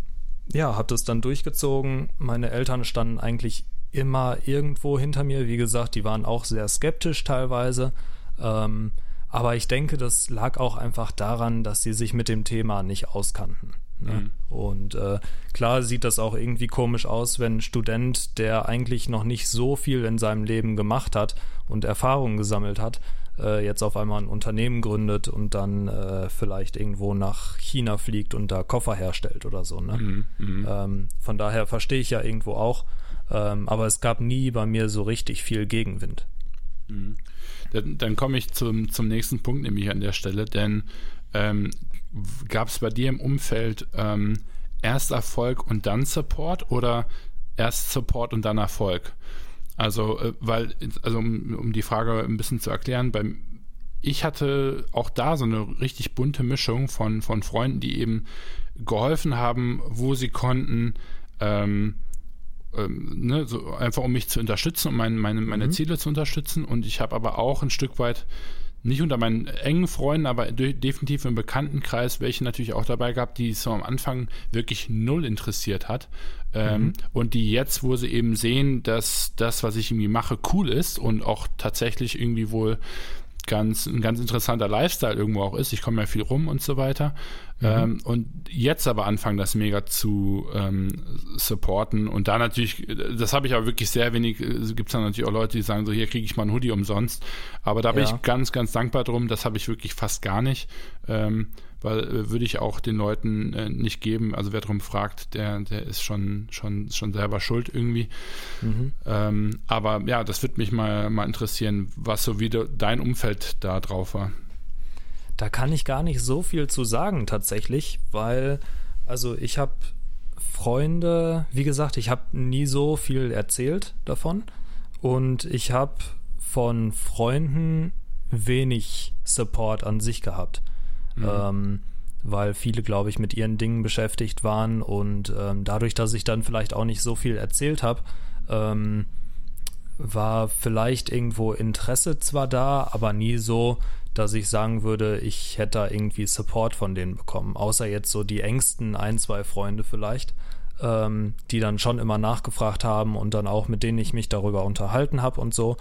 ja, habe das dann durchgezogen. Meine Eltern standen eigentlich immer irgendwo hinter mir. Wie gesagt, die waren auch sehr skeptisch teilweise. Ähm, aber ich denke, das lag auch einfach daran, dass sie sich mit dem Thema nicht auskannten. Ne? Mhm. Und äh, klar sieht das auch irgendwie komisch aus, wenn ein Student, der eigentlich noch nicht so viel in seinem Leben gemacht hat und Erfahrungen gesammelt hat, äh, jetzt auf einmal ein Unternehmen gründet und dann äh, vielleicht irgendwo nach China fliegt und da Koffer herstellt oder so. Ne? Mhm. Mhm. Ähm, von daher verstehe ich ja irgendwo auch, ähm, aber es gab nie bei mir so richtig viel Gegenwind. Mhm. Dann, dann komme ich zum, zum nächsten Punkt nämlich an der Stelle, denn ähm, gab es bei dir im Umfeld ähm, erst Erfolg und dann Support oder erst Support und dann Erfolg? Also, äh, weil, also um, um, die Frage ein bisschen zu erklären, beim, ich hatte auch da so eine richtig bunte Mischung von, von Freunden, die eben geholfen haben, wo sie konnten. Ähm, ähm, ne, so einfach um mich zu unterstützen, um mein, meine, meine mhm. Ziele zu unterstützen. Und ich habe aber auch ein Stück weit nicht unter meinen engen Freunden, aber definitiv im Bekanntenkreis, welche natürlich auch dabei gehabt, die es so am Anfang wirklich null interessiert hat. Ähm, mhm. Und die jetzt, wo sie eben sehen, dass das, was ich irgendwie mache, cool ist und auch tatsächlich irgendwie wohl ganz, ein ganz interessanter Lifestyle irgendwo auch ist. Ich komme ja viel rum und so weiter. Mhm. Ähm, und jetzt aber anfangen, das mega zu ähm, supporten. Und da natürlich, das habe ich aber wirklich sehr wenig, es gibt dann natürlich auch Leute, die sagen, so hier kriege ich mal ein Hoodie umsonst. Aber da bin ja. ich ganz, ganz dankbar drum. Das habe ich wirklich fast gar nicht. Ähm, weil äh, würde ich auch den Leuten äh, nicht geben. Also wer darum fragt, der, der ist schon, schon, schon selber schuld irgendwie. Mhm. Ähm, aber ja, das würde mich mal, mal interessieren, was so wieder dein Umfeld da drauf war. Da kann ich gar nicht so viel zu sagen tatsächlich, weil also ich habe Freunde, wie gesagt, ich habe nie so viel erzählt davon und ich habe von Freunden wenig Support an sich gehabt mhm. ähm, weil viele, glaube ich, mit ihren Dingen beschäftigt waren und ähm, dadurch, dass ich dann vielleicht auch nicht so viel erzählt habe, ähm, war vielleicht irgendwo Interesse zwar da, aber nie so, dass ich sagen würde, ich hätte da irgendwie Support von denen bekommen, außer jetzt so die engsten ein, zwei Freunde vielleicht, ähm, die dann schon immer nachgefragt haben und dann auch mit denen ich mich darüber unterhalten habe und so.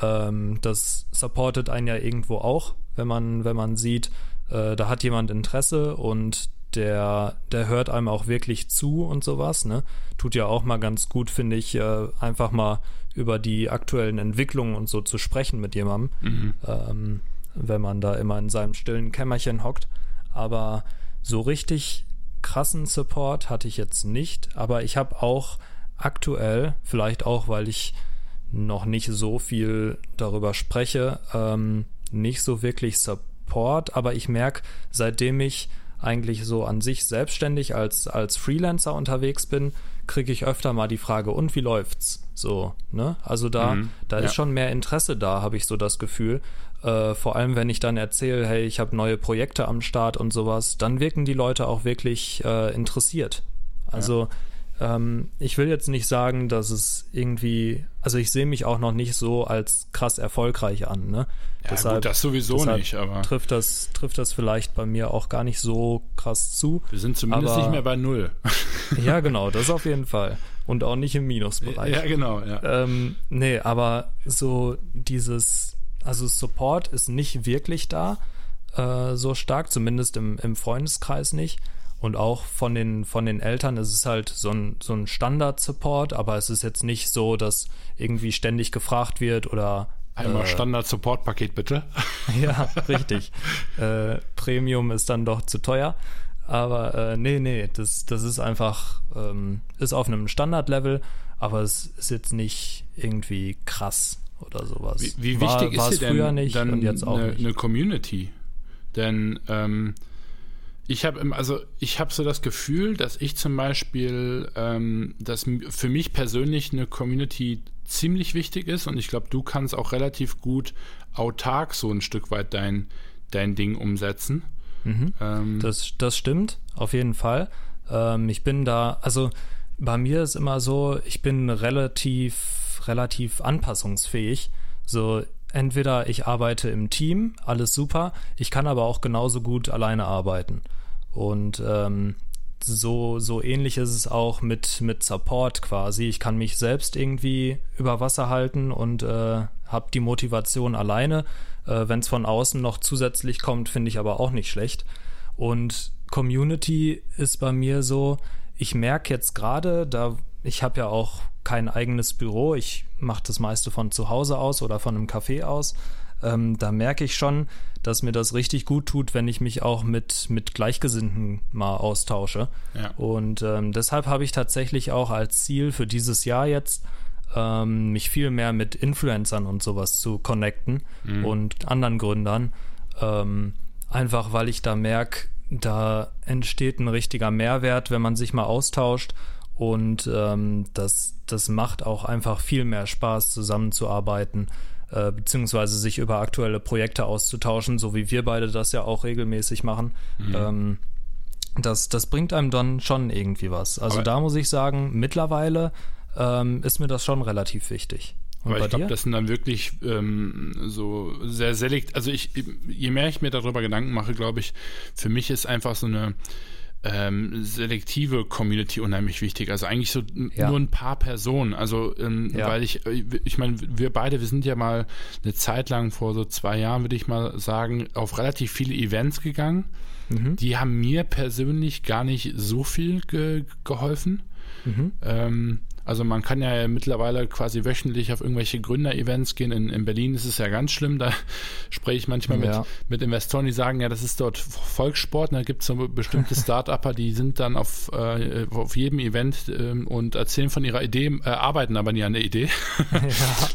Ähm, das supportet einen ja irgendwo auch, wenn man, wenn man sieht, äh, da hat jemand Interesse und der, der hört einem auch wirklich zu und sowas, ne? Tut ja auch mal ganz gut, finde ich, äh, einfach mal über die aktuellen Entwicklungen und so zu sprechen mit jemandem, mhm. ähm, wenn man da immer in seinem stillen Kämmerchen hockt. Aber so richtig krassen Support hatte ich jetzt nicht, aber ich habe auch aktuell, vielleicht auch, weil ich noch nicht so viel darüber spreche, ähm, nicht so wirklich Support aber ich merke, seitdem ich eigentlich so an sich selbstständig als, als Freelancer unterwegs bin, kriege ich öfter mal die Frage, und wie läuft's? So, ne? Also da, mhm, da ja. ist schon mehr Interesse da, habe ich so das Gefühl. Äh, vor allem, wenn ich dann erzähle, hey, ich habe neue Projekte am Start und sowas, dann wirken die Leute auch wirklich äh, interessiert. Also ja ähm, ich will jetzt nicht sagen, dass es irgendwie, also ich sehe mich auch noch nicht so als krass erfolgreich an. Ne? Ja, deshalb, gut, das sowieso nicht, aber. Trifft das, trifft das vielleicht bei mir auch gar nicht so krass zu. Wir sind zumindest aber, nicht mehr bei Null. ja, genau, das auf jeden Fall. Und auch nicht im Minusbereich. Ja, genau, ja. Ähm, nee, aber so dieses, also Support ist nicht wirklich da, äh, so stark, zumindest im, im Freundeskreis nicht. Und auch von den, von den Eltern ist es halt so ein, so ein Standard-Support, aber es ist jetzt nicht so, dass irgendwie ständig gefragt wird oder. Einmal äh, Standard-Support-Paket bitte. ja, richtig. äh, Premium ist dann doch zu teuer. Aber äh, nee, nee, das, das ist einfach, ähm, ist auf einem Standard-Level, aber es ist jetzt nicht irgendwie krass oder sowas. Wie, wie wichtig war, ist dir denn nicht dann und jetzt auch eine, eine Community? Denn ähm, ich habe also ich habe so das Gefühl, dass ich zum Beispiel, ähm, dass für mich persönlich eine Community ziemlich wichtig ist und ich glaube, du kannst auch relativ gut autark so ein Stück weit dein, dein Ding umsetzen. Mhm. Ähm, das, das stimmt, auf jeden Fall. Ähm, ich bin da, also bei mir ist immer so, ich bin relativ, relativ anpassungsfähig. So, entweder ich arbeite im Team, alles super, ich kann aber auch genauso gut alleine arbeiten. Und ähm, so, so ähnlich ist es auch mit, mit Support quasi. Ich kann mich selbst irgendwie über Wasser halten und äh, habe die Motivation alleine. Äh, Wenn es von außen noch zusätzlich kommt, finde ich aber auch nicht schlecht. Und Community ist bei mir so, ich merke jetzt gerade, da ich habe ja auch kein eigenes Büro, ich mache das meiste von zu Hause aus oder von einem Café aus. Ähm, da merke ich schon, dass mir das richtig gut tut, wenn ich mich auch mit, mit Gleichgesinnten mal austausche. Ja. Und ähm, deshalb habe ich tatsächlich auch als Ziel für dieses Jahr jetzt, ähm, mich viel mehr mit Influencern und sowas zu connecten mhm. und anderen Gründern. Ähm, einfach weil ich da merke, da entsteht ein richtiger Mehrwert, wenn man sich mal austauscht und ähm, das, das macht auch einfach viel mehr Spaß, zusammenzuarbeiten, äh, beziehungsweise sich über aktuelle Projekte auszutauschen, so wie wir beide das ja auch regelmäßig machen. Mhm. Ähm, das, das bringt einem dann schon irgendwie was. Also Aber- da muss ich sagen, mittlerweile ähm, ist mir das schon relativ wichtig. Und Aber ich glaube, das sind dann wirklich ähm, so sehr selekt. Also ich, je mehr ich mir darüber Gedanken mache, glaube ich, für mich ist einfach so eine ähm, selektive Community unheimlich wichtig. Also eigentlich so Ja. nur ein paar Personen. Also ähm, Ja. weil ich, äh, ich meine, wir beide, wir sind ja mal eine Zeit lang vor so zwei Jahren, würde ich mal sagen, auf relativ viele Events gegangen. Mhm. Die haben mir persönlich gar nicht so viel ge geholfen. Mhm. Ähm, also man kann ja mittlerweile quasi wöchentlich auf irgendwelche Gründer-Events gehen. In, in Berlin ist es ja ganz schlimm. Da spreche ich manchmal Ja. mit, mit Investoren, die sagen, ja, das ist dort Volkssport. Und da gibt es so bestimmte Start-Upper, die sind dann auf, äh, auf jedem Event ähm, und erzählen von ihrer Idee, äh, arbeiten aber nie an der Idee. ja.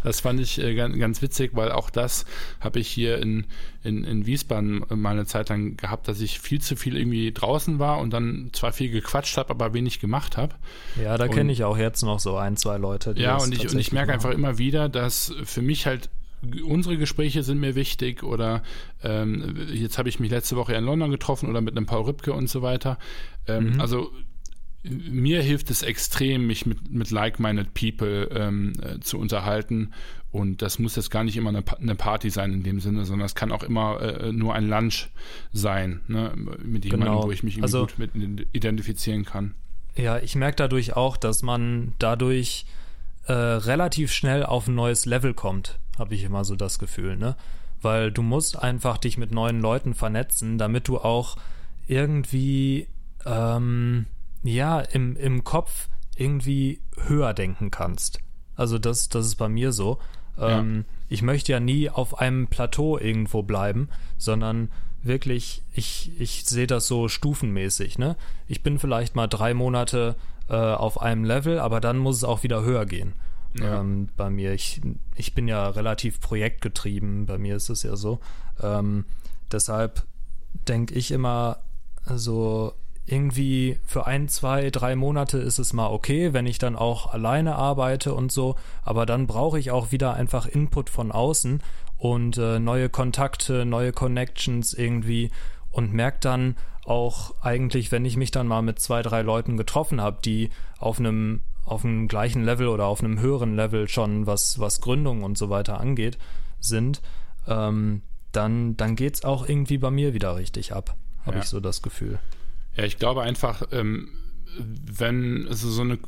Das fand ich äh, ganz, ganz witzig, weil auch das habe ich hier in, in, in Wiesbaden mal eine Zeit lang gehabt, dass ich viel zu viel irgendwie draußen war und dann zwar viel gequatscht habe, aber wenig gemacht habe. ja, da kenne ich auch jetzt noch so ein, zwei Leute. Die Ja, und ich, und ich merke einfach immer wieder, dass für mich halt unsere Gespräche sind mir wichtig oder ähm, jetzt habe ich mich letzte Woche in London getroffen oder mit einem Paul Rübke und so weiter. Ähm, Mhm. Also mir hilft es extrem, mich mit, mit like-minded people ähm, äh, zu unterhalten. Und das muss jetzt gar nicht immer eine, eine Party sein in dem Sinne, sondern es kann auch immer äh, nur ein Lunch sein, ne? mit jemandem, Genau. wo ich mich Also- gut mit identifizieren kann. Ja, ich merke dadurch auch, dass man dadurch äh, relativ schnell auf ein neues Level kommt, habe ich immer so das Gefühl, ne? Weil du musst einfach dich mit neuen Leuten vernetzen, damit du auch irgendwie ähm, ja im, im Kopf irgendwie höher denken kannst. Also das, das ist bei mir so. Ähm, Ich möchte ja nie auf einem Plateau irgendwo bleiben, sondern wirklich, ich, ich sehe das so stufenmäßig. Ne? Ich bin vielleicht mal drei Monate äh, auf einem Level, aber dann muss es auch wieder höher gehen. Ja. Ähm, bei mir, ich, ich bin ja relativ projektgetrieben, bei mir ist es ja so. Ähm, deshalb denke ich immer so, irgendwie für ein, zwei, drei Monate ist es mal okay, wenn ich dann auch alleine arbeite und so, aber dann brauche ich auch wieder einfach Input von außen und äh, neue Kontakte, neue Connections irgendwie und merke dann auch eigentlich, wenn ich mich dann mal mit zwei, drei Leuten getroffen habe, die auf einem auf einem gleichen Level oder auf einem höheren Level schon was was Gründung und so weiter angeht sind, ähm, dann dann geht's auch irgendwie bei mir wieder richtig ab, habe Ja. ich so das Gefühl. Ja, ich glaube einfach, ähm, wenn also so eine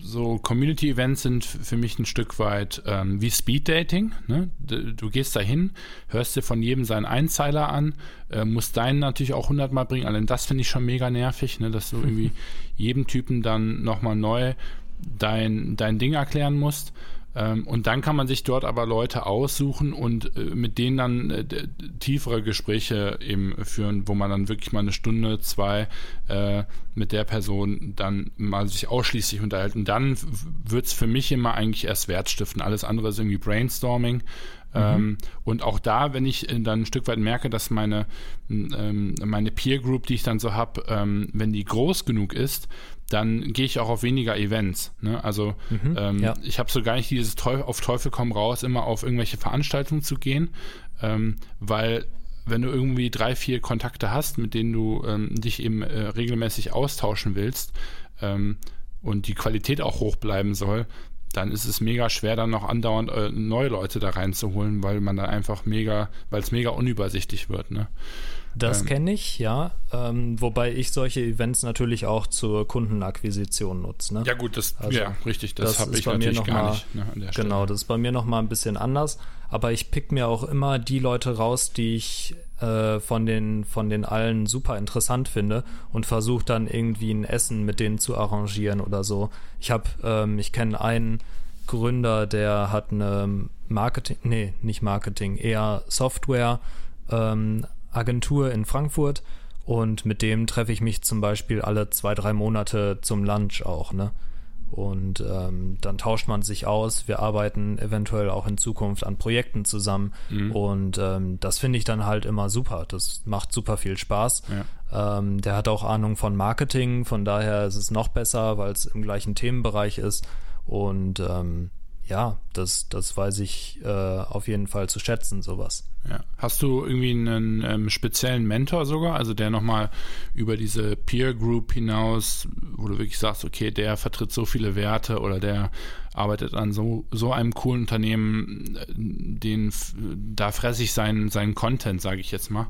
so Community-Events sind für mich ein Stück weit ähm, wie Speed-Dating. Ne? Du, du gehst da hin, hörst dir von jedem seinen Einzeiler an, äh, musst deinen natürlich auch hundertmal bringen. Allein das finde ich schon mega nervig, ne? dass du irgendwie jedem Typen dann nochmal neu dein, dein Ding erklären musst. Ähm, und dann kann man sich dort aber Leute aussuchen und äh, mit denen dann äh, tiefere Gespräche eben führen, wo man dann wirklich mal eine Stunde, zwei äh, mit der Person dann mal sich ausschließlich unterhält. Und dann wird es für mich immer eigentlich erst Wert stiften. Alles andere ist irgendwie Brainstorming. Ähm, und auch da, wenn ich dann ein Stück weit merke, dass meine, ähm, meine Peer Group, die ich dann so habe, wenn die groß genug ist, dann gehe ich auch auf weniger Events. Ne? Also Mhm, ähm, ja. ich habe so gar nicht dieses Teufel, auf Teufel komm raus, immer auf irgendwelche Veranstaltungen zu gehen, ähm, weil wenn du irgendwie drei, vier Kontakte hast, mit denen du ähm, dich eben äh, regelmäßig austauschen willst ähm, und die Qualität auch hoch bleiben soll, dann ist es mega schwer, dann noch andauernd äh, neue Leute da reinzuholen, weil man dann einfach mega, weil es mega unübersichtlich wird. Ne? Das Ähm. kenne ich, ja. Ähm, wobei ich solche Events natürlich auch zur Kundenakquisition nutze. Ne? Ja gut, das Also, ja richtig, das, das habe ich bei mir natürlich noch gar mal- nicht ne. Genau, das ist bei mir nochmal ein bisschen anders. Aber ich pick mir auch immer die Leute raus, die ich äh, von, den, von den allen super interessant finde und versuche dann irgendwie ein Essen mit denen zu arrangieren oder so. Ich habe, ähm, ich kenne einen Gründer, der hat eine Marketing, nee, nicht Marketing, eher Software ähm, Agentur in Frankfurt und mit dem treffe ich mich zum Beispiel alle zwei, drei Monate zum Lunch auch, ne? Und ähm, dann tauscht man sich aus. Wir arbeiten eventuell auch in Zukunft an Projekten zusammen. Mhm. Und ähm, das finde ich dann halt immer super. Das macht super viel Spaß. Ja. Ähm, der hat auch Ahnung von Marketing, von daher ist es noch besser, weil es im gleichen Themenbereich ist. Und ähm, ja, das, das weiß ich äh, auf jeden Fall zu schätzen, sowas. Ja. Hast du irgendwie einen ähm, speziellen Mentor sogar, also der nochmal über diese Peer Group hinaus, wo du wirklich sagst, okay, der vertritt so viele Werte oder der arbeitet an so, so einem coolen Unternehmen, äh, den, da fresse ich seinen, seinen Content, sage ich jetzt mal.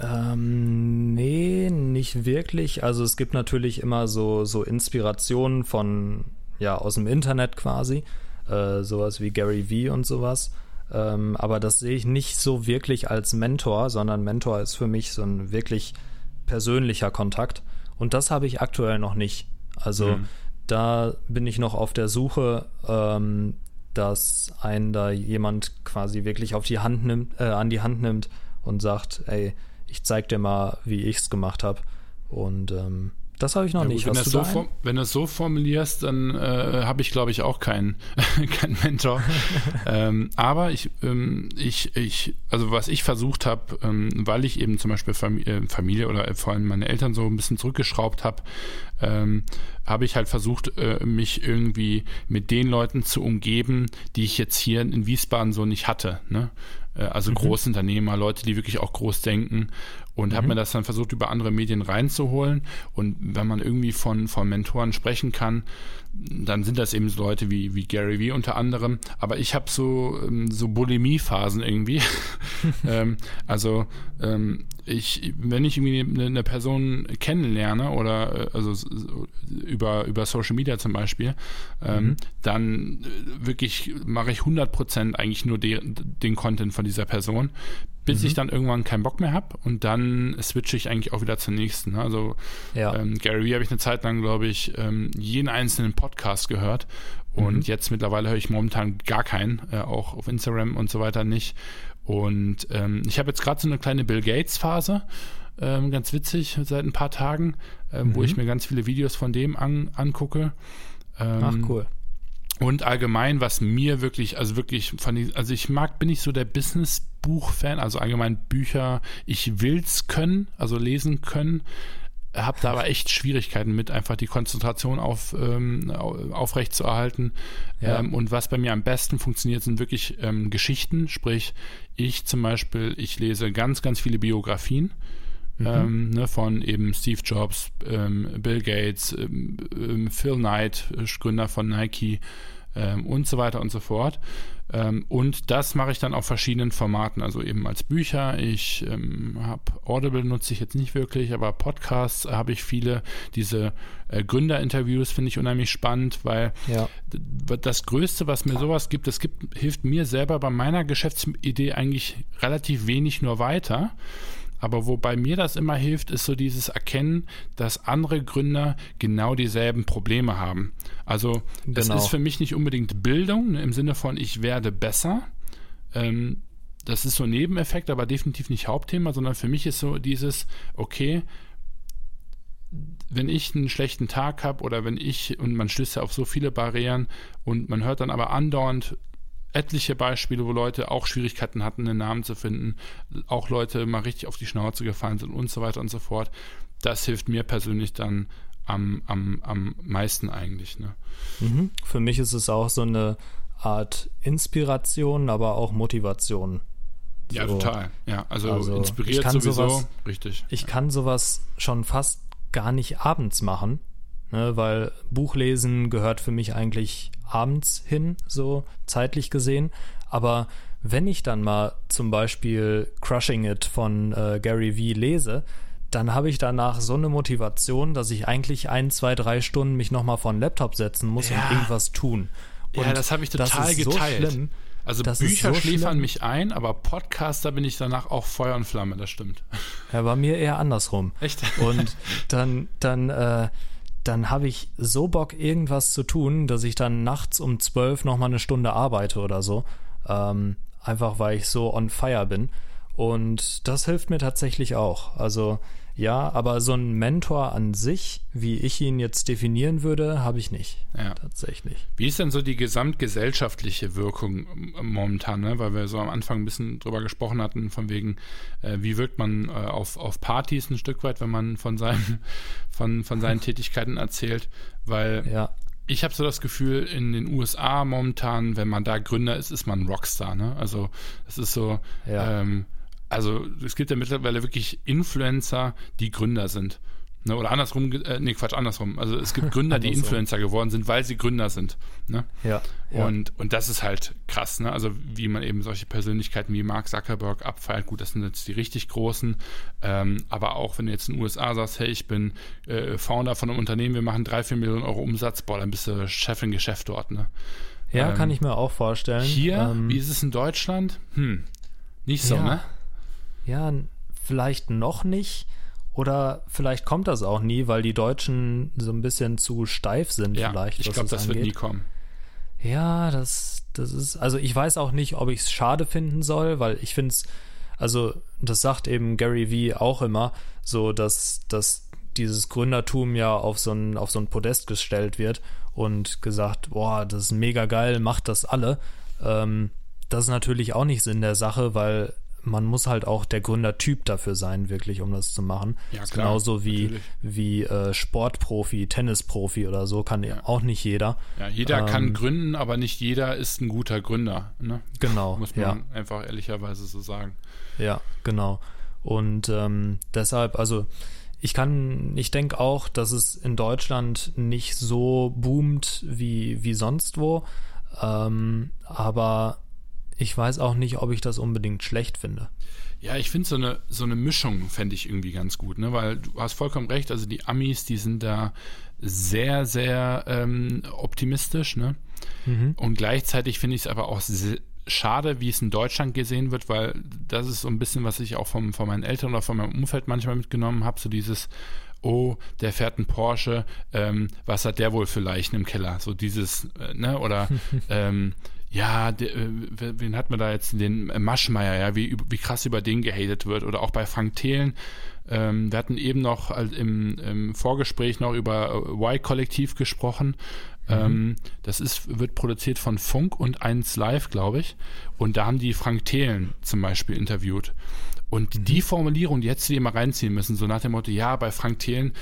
Ähm, nee, nicht wirklich. Also es gibt natürlich immer so, so Inspirationen von ja, aus dem Internet quasi. Äh, sowas wie Gary Vee und sowas. Ähm, aber das sehe ich nicht so wirklich als Mentor, sondern Mentor ist für mich so ein wirklich persönlicher Kontakt. Und das habe ich aktuell noch nicht. Also mhm. da bin ich noch auf der Suche, ähm, dass einen da jemand quasi wirklich auf die Hand nimmt, äh, an die Hand nimmt und sagt, ey, ich zeig dir mal, wie ich es gemacht habe. Und ähm, das habe ich noch ja, nicht. Gut, wenn, du so wenn du es so formulierst, dann äh, habe ich, glaube ich, auch keinen kein Mentor. ähm, aber ich, ähm, ich, ich, also was ich versucht habe, ähm, weil ich eben zum Beispiel Familie, äh, Familie oder vor allem meine Eltern so ein bisschen zurückgeschraubt habe, ähm, habe ich halt versucht, äh, mich irgendwie mit den Leuten zu umgeben, die ich jetzt hier in Wiesbaden so nicht hatte. Ne? Äh, also mhm. Großunternehmer, Leute, die wirklich auch groß denken und mhm. habe mir das dann versucht, über andere Medien reinzuholen. Und wenn man irgendwie von, von Mentoren sprechen kann, dann sind das eben so Leute wie, wie Gary Vee unter anderem. Aber ich habe so, ähm, so Bulimie-Phasen irgendwie. ähm, also ähm, ich, wenn ich irgendwie eine, eine Person kennenlerne oder äh, also über, über Social Media zum Beispiel, ähm, mhm. dann äh, wirklich mache ich 100% eigentlich nur de, den Content von dieser Person, bis mhm. ich dann irgendwann keinen Bock mehr habe und dann switche ich eigentlich auch wieder zur nächsten. Also ja. ähm, Gary Vee habe ich eine Zeit lang, glaube ich, ähm, jeden einzelnen Podcast gehört und mhm. jetzt mittlerweile höre ich momentan gar keinen, äh, auch auf Instagram und so weiter nicht. Und ähm, ich habe jetzt gerade so eine kleine Bill Gates Phase, ähm, ganz witzig, seit ein paar Tagen, ähm, mhm. wo ich mir ganz viele Videos von dem an, angucke. Ach ähm, cool. Und allgemein, was mir wirklich, also wirklich, von, also ich mag, bin ich so der Business-Buch-Fan, also allgemein Bücher, ich will's können, also lesen können, habe da aber echt Schwierigkeiten mit, einfach die Konzentration auf, ähm, aufrecht zu erhalten. Ja. Ähm, und was bei mir am besten funktioniert, sind wirklich ähm, Geschichten, sprich, ich zum Beispiel, ich lese ganz, ganz viele Biografien Mhm. Ähm, ne, von eben Steve Jobs, ähm, Bill Gates, ähm, ähm Phil Knight, äh, Gründer von Nike ähm, und so weiter und so fort. Ähm, und das mache ich dann auf verschiedenen Formaten, also eben als Bücher. Ich habe Audible nutze ich jetzt nicht wirklich, aber Podcasts habe ich viele. Diese äh, Gründerinterviews finde ich unheimlich spannend, weil ja. das Größte, was mir sowas gibt, das gibt, hilft mir selber bei meiner Geschäftsidee eigentlich relativ wenig nur weiter. Aber wobei mir das immer hilft, ist so dieses Erkennen, dass andere Gründer genau dieselben Probleme haben. Also das genau. ist für mich nicht unbedingt Bildung ne, im Sinne von ich werde besser. Ähm, das ist so ein Nebeneffekt, aber definitiv nicht Hauptthema, sondern für mich ist so dieses, okay, wenn ich einen schlechten Tag habe oder wenn ich, und man stößt ja auf so viele Barrieren und man hört dann aber andauernd etliche Beispiele, wo Leute auch Schwierigkeiten hatten, einen Namen zu finden, auch Leute mal richtig auf die Schnauze gefallen sind und so weiter und so fort. Das hilft mir persönlich dann am, am, am meisten eigentlich. Ne? Mhm. Für mich ist es auch so eine Art Inspiration, aber auch Motivation. Ja, total. Ja, also, also inspiriert sowieso, sowas, richtig. Ich ja. kann sowas schon fast gar nicht abends machen, ne, weil Buchlesen gehört für mich eigentlich abends hin, so zeitlich gesehen. Aber wenn ich dann mal zum Beispiel Crushing It von äh, Gary Vee lese, dann habe ich danach so eine Motivation, dass ich eigentlich ein, zwei, drei Stunden mich nochmal vor den Laptop setzen muss ja. und irgendwas tun. Und ja, das habe ich total geteilt. So schlimm, also Bücher so schläfern mich ein, aber Podcaster bin ich danach auch Feuer und Flamme, das stimmt. Ja, bei mir eher andersrum. Echt? Und dann, dann äh, dann habe ich so Bock, irgendwas zu tun, dass ich dann nachts um zwölf nochmal eine Stunde arbeite oder so. Ähm, einfach weil ich so on fire bin. Und das hilft mir tatsächlich auch. Also ja, aber so ein Mentor an sich, wie ich ihn jetzt definieren würde, habe ich nicht. Ja. Tatsächlich. Wie ist denn so die gesamtgesellschaftliche Wirkung momentan, ne? weil wir so am Anfang ein bisschen drüber gesprochen hatten, von wegen, äh, wie wirkt man äh, auf, auf Partys ein Stück weit, wenn man von, seinem, von, von seinen Tätigkeiten erzählt, weil ja. ich habe so das Gefühl, in den USA momentan, wenn man da Gründer ist, ist man ein Rockstar. Ne? Also es ist so, ja. ähm, also es gibt ja mittlerweile wirklich Influencer, die Gründer sind. Ne, oder andersrum, äh, nee, Quatsch, andersrum. Also es gibt Gründer, die Influencer geworden sind, weil sie Gründer sind. Ne? Ja, ja. Und, und das ist halt krass, ne? Also wie man eben solche Persönlichkeiten wie Mark Zuckerberg abfeiert. Gut, das sind jetzt die richtig großen. Ähm, aber auch wenn du jetzt in den USA sagst, hey, ich bin äh, Founder von einem Unternehmen, wir machen drei, vier Millionen Euro Umsatz, boah, dann bist du Chef im Geschäft dort, ne? Ja, ähm, kann ich mir auch vorstellen. Hier, ähm, wie ist es in Deutschland? Hm, nicht so, ja, ne? Ja, vielleicht noch nicht oder vielleicht kommt das auch nie, weil die Deutschen so ein bisschen zu steif sind, ja, vielleicht. Ich glaube, das angeht. wird nie kommen. Ja, das, das ist, also ich weiß auch nicht, ob ich es schade finden soll, weil ich finde es, also das sagt eben Gary Vee auch immer, so dass, dass dieses Gründertum ja auf so ein, auf so ein Podest gestellt wird und gesagt, boah, das ist mega geil, macht das alle. Ähm, das ist natürlich auch nicht Sinn der Sache, weil man muss halt auch der Gründertyp dafür sein, wirklich, um das zu machen. Ja, klar, genauso wie, wie äh, Sportprofi, Tennisprofi oder so, kann ja. auch nicht jeder. Ja, jeder ähm, kann gründen, aber nicht jeder ist ein guter Gründer. Ne? Genau. Muss man ja. einfach ehrlicherweise so sagen. Ja, genau. Und ähm, deshalb, also ich kann, ich denke auch, dass es in Deutschland nicht so boomt wie, wie sonst wo. Ähm, aber ich weiß auch nicht, ob ich das unbedingt schlecht finde. Ja, ich finde so eine, so eine Mischung fände ich irgendwie ganz gut, ne? Weil du hast vollkommen recht, also die Amis, die sind da sehr, sehr ähm, optimistisch, ne? Mhm. Und gleichzeitig finde ich es aber auch schade, wie es in Deutschland gesehen wird, weil das ist so ein bisschen, was ich auch vom, von meinen Eltern oder von meinem Umfeld manchmal mitgenommen habe, so dieses, oh, der fährt einen Porsche, ähm, was hat der wohl für Leichen im Keller? So dieses, äh, ne, oder ähm, ja, de, äh, wen hat man da jetzt? Den Maschmeier, ja, wie, wie krass über den gehatet wird. Oder auch bei Frank Thelen. Ähm, wir hatten eben noch also im, im, Vorgespräch noch über äh, Y-Kollektiv gesprochen. Mhm. Ähm, das ist, wird produziert von Funk und 1 Live, glaube ich. Und da haben die Frank Thelen zum Beispiel interviewt. Und mhm. die Formulierung, die hättest du dir mal reinziehen müssen, so nach dem Motto, ja, bei Frank Thelen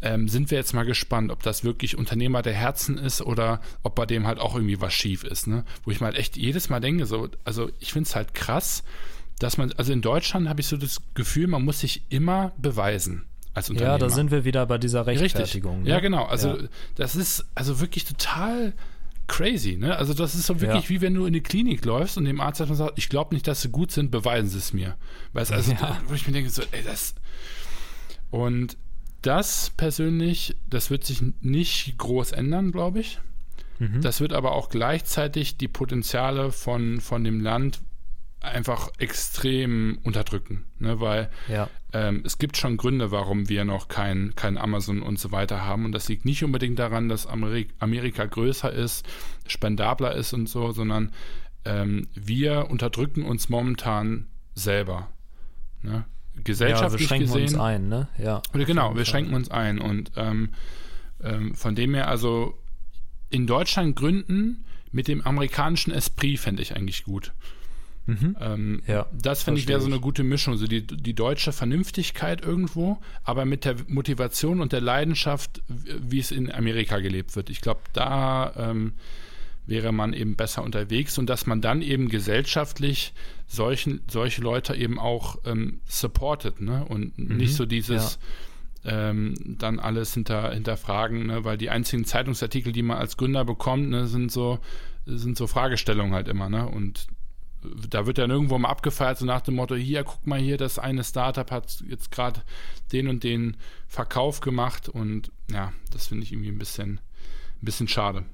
ähm, sind wir jetzt mal gespannt, ob das wirklich Unternehmer der Herzen ist oder ob bei dem halt auch irgendwie was schief ist, ne? Wo ich mal echt jedes Mal denke, so, also ich finde es halt krass, dass man, also in Deutschland habe ich so das Gefühl, man muss sich immer beweisen. Als Unternehmer. Ja, da sind wir wieder bei dieser Rechtfertigung. Richtig. Ne? Ja, genau. Also ja. das ist also wirklich total crazy, ne? Also das ist so wirklich ja. wie wenn du in die Klinik läufst und dem Arzt sagt, ich glaube nicht, dass sie gut sind, beweisen sie es mir. Weißt also, ja. wo ich mir denke, so, ey, das. Und das persönlich, das wird sich nicht groß ändern, glaube ich. Mhm. Das wird aber auch gleichzeitig die Potenziale von, von dem Land einfach extrem unterdrücken, ne? weil ja. ähm, es gibt schon Gründe, warum wir noch kein, kein Amazon und so weiter haben und das liegt nicht unbedingt daran, dass Amerik Amerika größer ist, spendabler ist und so, sondern ähm, wir unterdrücken uns momentan selber. Ne? gesellschaftlich ja, wir gesehen. uns ein, ne? Ja. Oder genau, wir schränken uns ein. Und ähm, ähm, von dem her, also in Deutschland gründen mit dem amerikanischen Esprit fände ich eigentlich gut. Mhm. Ähm, ja, das finde ich wäre so eine gute Mischung. So die, die deutsche Vernünftigkeit irgendwo, aber mit der Motivation und der Leidenschaft, wie es in Amerika gelebt wird. Ich glaube, da ähm, wäre man eben besser unterwegs und dass man dann eben gesellschaftlich solchen, solche Leute eben auch ähm, supportet ne? und mhm, nicht so dieses ja. ähm, dann alles hinter, hinterfragen, ne? weil die einzigen Zeitungsartikel, die man als Gründer bekommt, ne, sind so sind so Fragestellungen halt immer ne? und da wird dann irgendwo mal abgefeiert, so nach dem Motto, hier, guck mal hier, das eine Startup hat jetzt gerade den und den Verkauf gemacht und ja, das finde ich irgendwie ein bisschen, ein bisschen schade.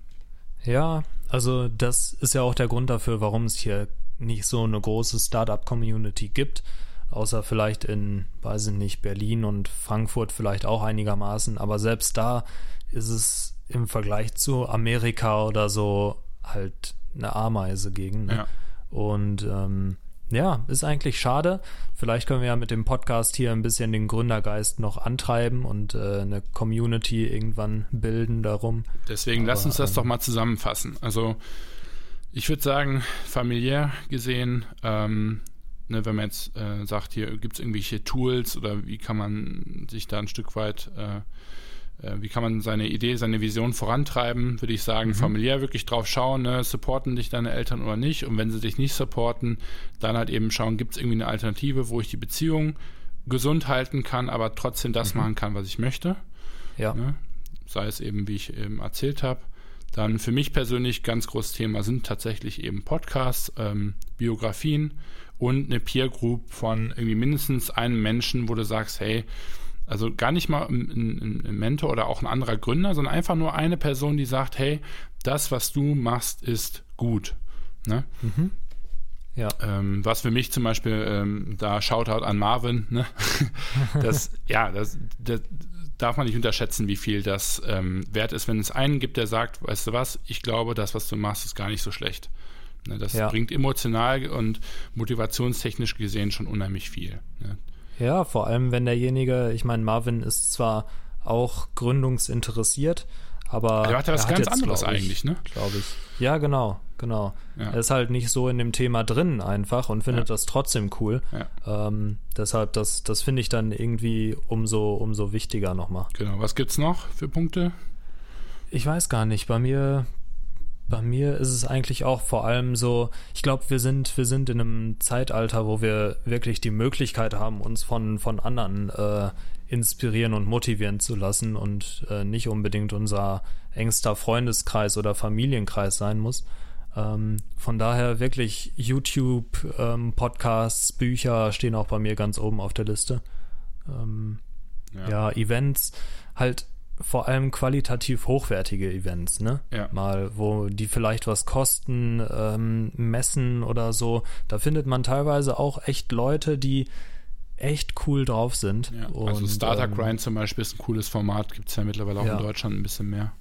Ja, also das ist ja auch der Grund dafür, warum es hier nicht so eine große Startup-Community gibt, außer vielleicht in, weiß ich nicht, Berlin und Frankfurt vielleicht auch einigermaßen, aber selbst da ist es im Vergleich zu Amerika oder so halt eine Ameise gegen. Ne? Ja. Und ähm, ja, ist eigentlich schade. Vielleicht können wir ja mit dem Podcast hier ein bisschen den Gründergeist noch antreiben und äh, eine Community irgendwann bilden darum. Deswegen Aber, lass uns das ähm, doch mal zusammenfassen. Also ich würde sagen, familiär gesehen, ähm, ne, wenn man jetzt äh, sagt, hier gibt es irgendwelche Tools oder wie kann man sich da ein Stück weit äh, wie kann man seine Idee, seine Vision vorantreiben, würde ich sagen, mhm. familiär wirklich drauf schauen, ne, supporten dich deine Eltern oder nicht und wenn sie dich nicht supporten, dann halt eben schauen, gibt es irgendwie eine Alternative, wo ich die Beziehung gesund halten kann, aber trotzdem das mhm. machen kann, was ich möchte. Ja. Ne? Sei es eben, wie ich eben erzählt habe. Dann für mich persönlich ganz großes Thema sind tatsächlich eben Podcasts, ähm, Biografien und eine Peer Group von irgendwie mindestens einem Menschen, wo du sagst, hey, also gar nicht mal ein, ein, Mentor oder auch ein anderer Gründer, sondern einfach nur eine Person, die sagt, hey, das, was du machst, ist gut. Ne? Mhm. Ja. Ähm, was für mich zum Beispiel, ähm, da Shoutout an Marvin, ne? das, ja, das, das, darf man nicht unterschätzen, wie viel das ähm, wert ist, wenn es einen gibt, der sagt, weißt du was, ich glaube, das, was du machst, ist gar nicht so schlecht. Ne? Das ja. bringt emotional und motivationstechnisch gesehen schon unheimlich viel. Ne? Ja, vor allem wenn derjenige, ich meine, Marvin ist zwar auch gründungsinteressiert, aber er hat ja was ganz jetzt, anderes ich, eigentlich, ne? Glaube ich. Ja, genau, genau. Ja. Er ist halt nicht so in dem Thema drin einfach und findet ja. das trotzdem cool. Ja. Ähm, deshalb, das, das finde ich dann irgendwie umso, umso wichtiger nochmal. Genau. Was gibt's noch für Punkte? Ich weiß gar nicht. Bei mir, bei mir ist es eigentlich auch vor allem so, ich glaube, wir sind, wir sind in einem Zeitalter, wo wir wirklich die Möglichkeit haben, uns von, von anderen äh, inspirieren und motivieren zu lassen und äh, nicht unbedingt unser engster Freundeskreis oder Familienkreis sein muss. Ähm, von daher wirklich YouTube, ähm, Podcasts, Bücher stehen auch bei mir ganz oben auf der Liste. Ähm, ja. ja, Events, halt vor allem qualitativ hochwertige Events, ne? Ja. Mal, wo die vielleicht was kosten, ähm, messen oder so. Da findet man teilweise auch echt Leute, die echt cool drauf sind. Ja. Also Und, also Starter ähm, Grind zum Beispiel ist ein cooles Format, gibt es ja mittlerweile auch ja. in Deutschland ein bisschen mehr.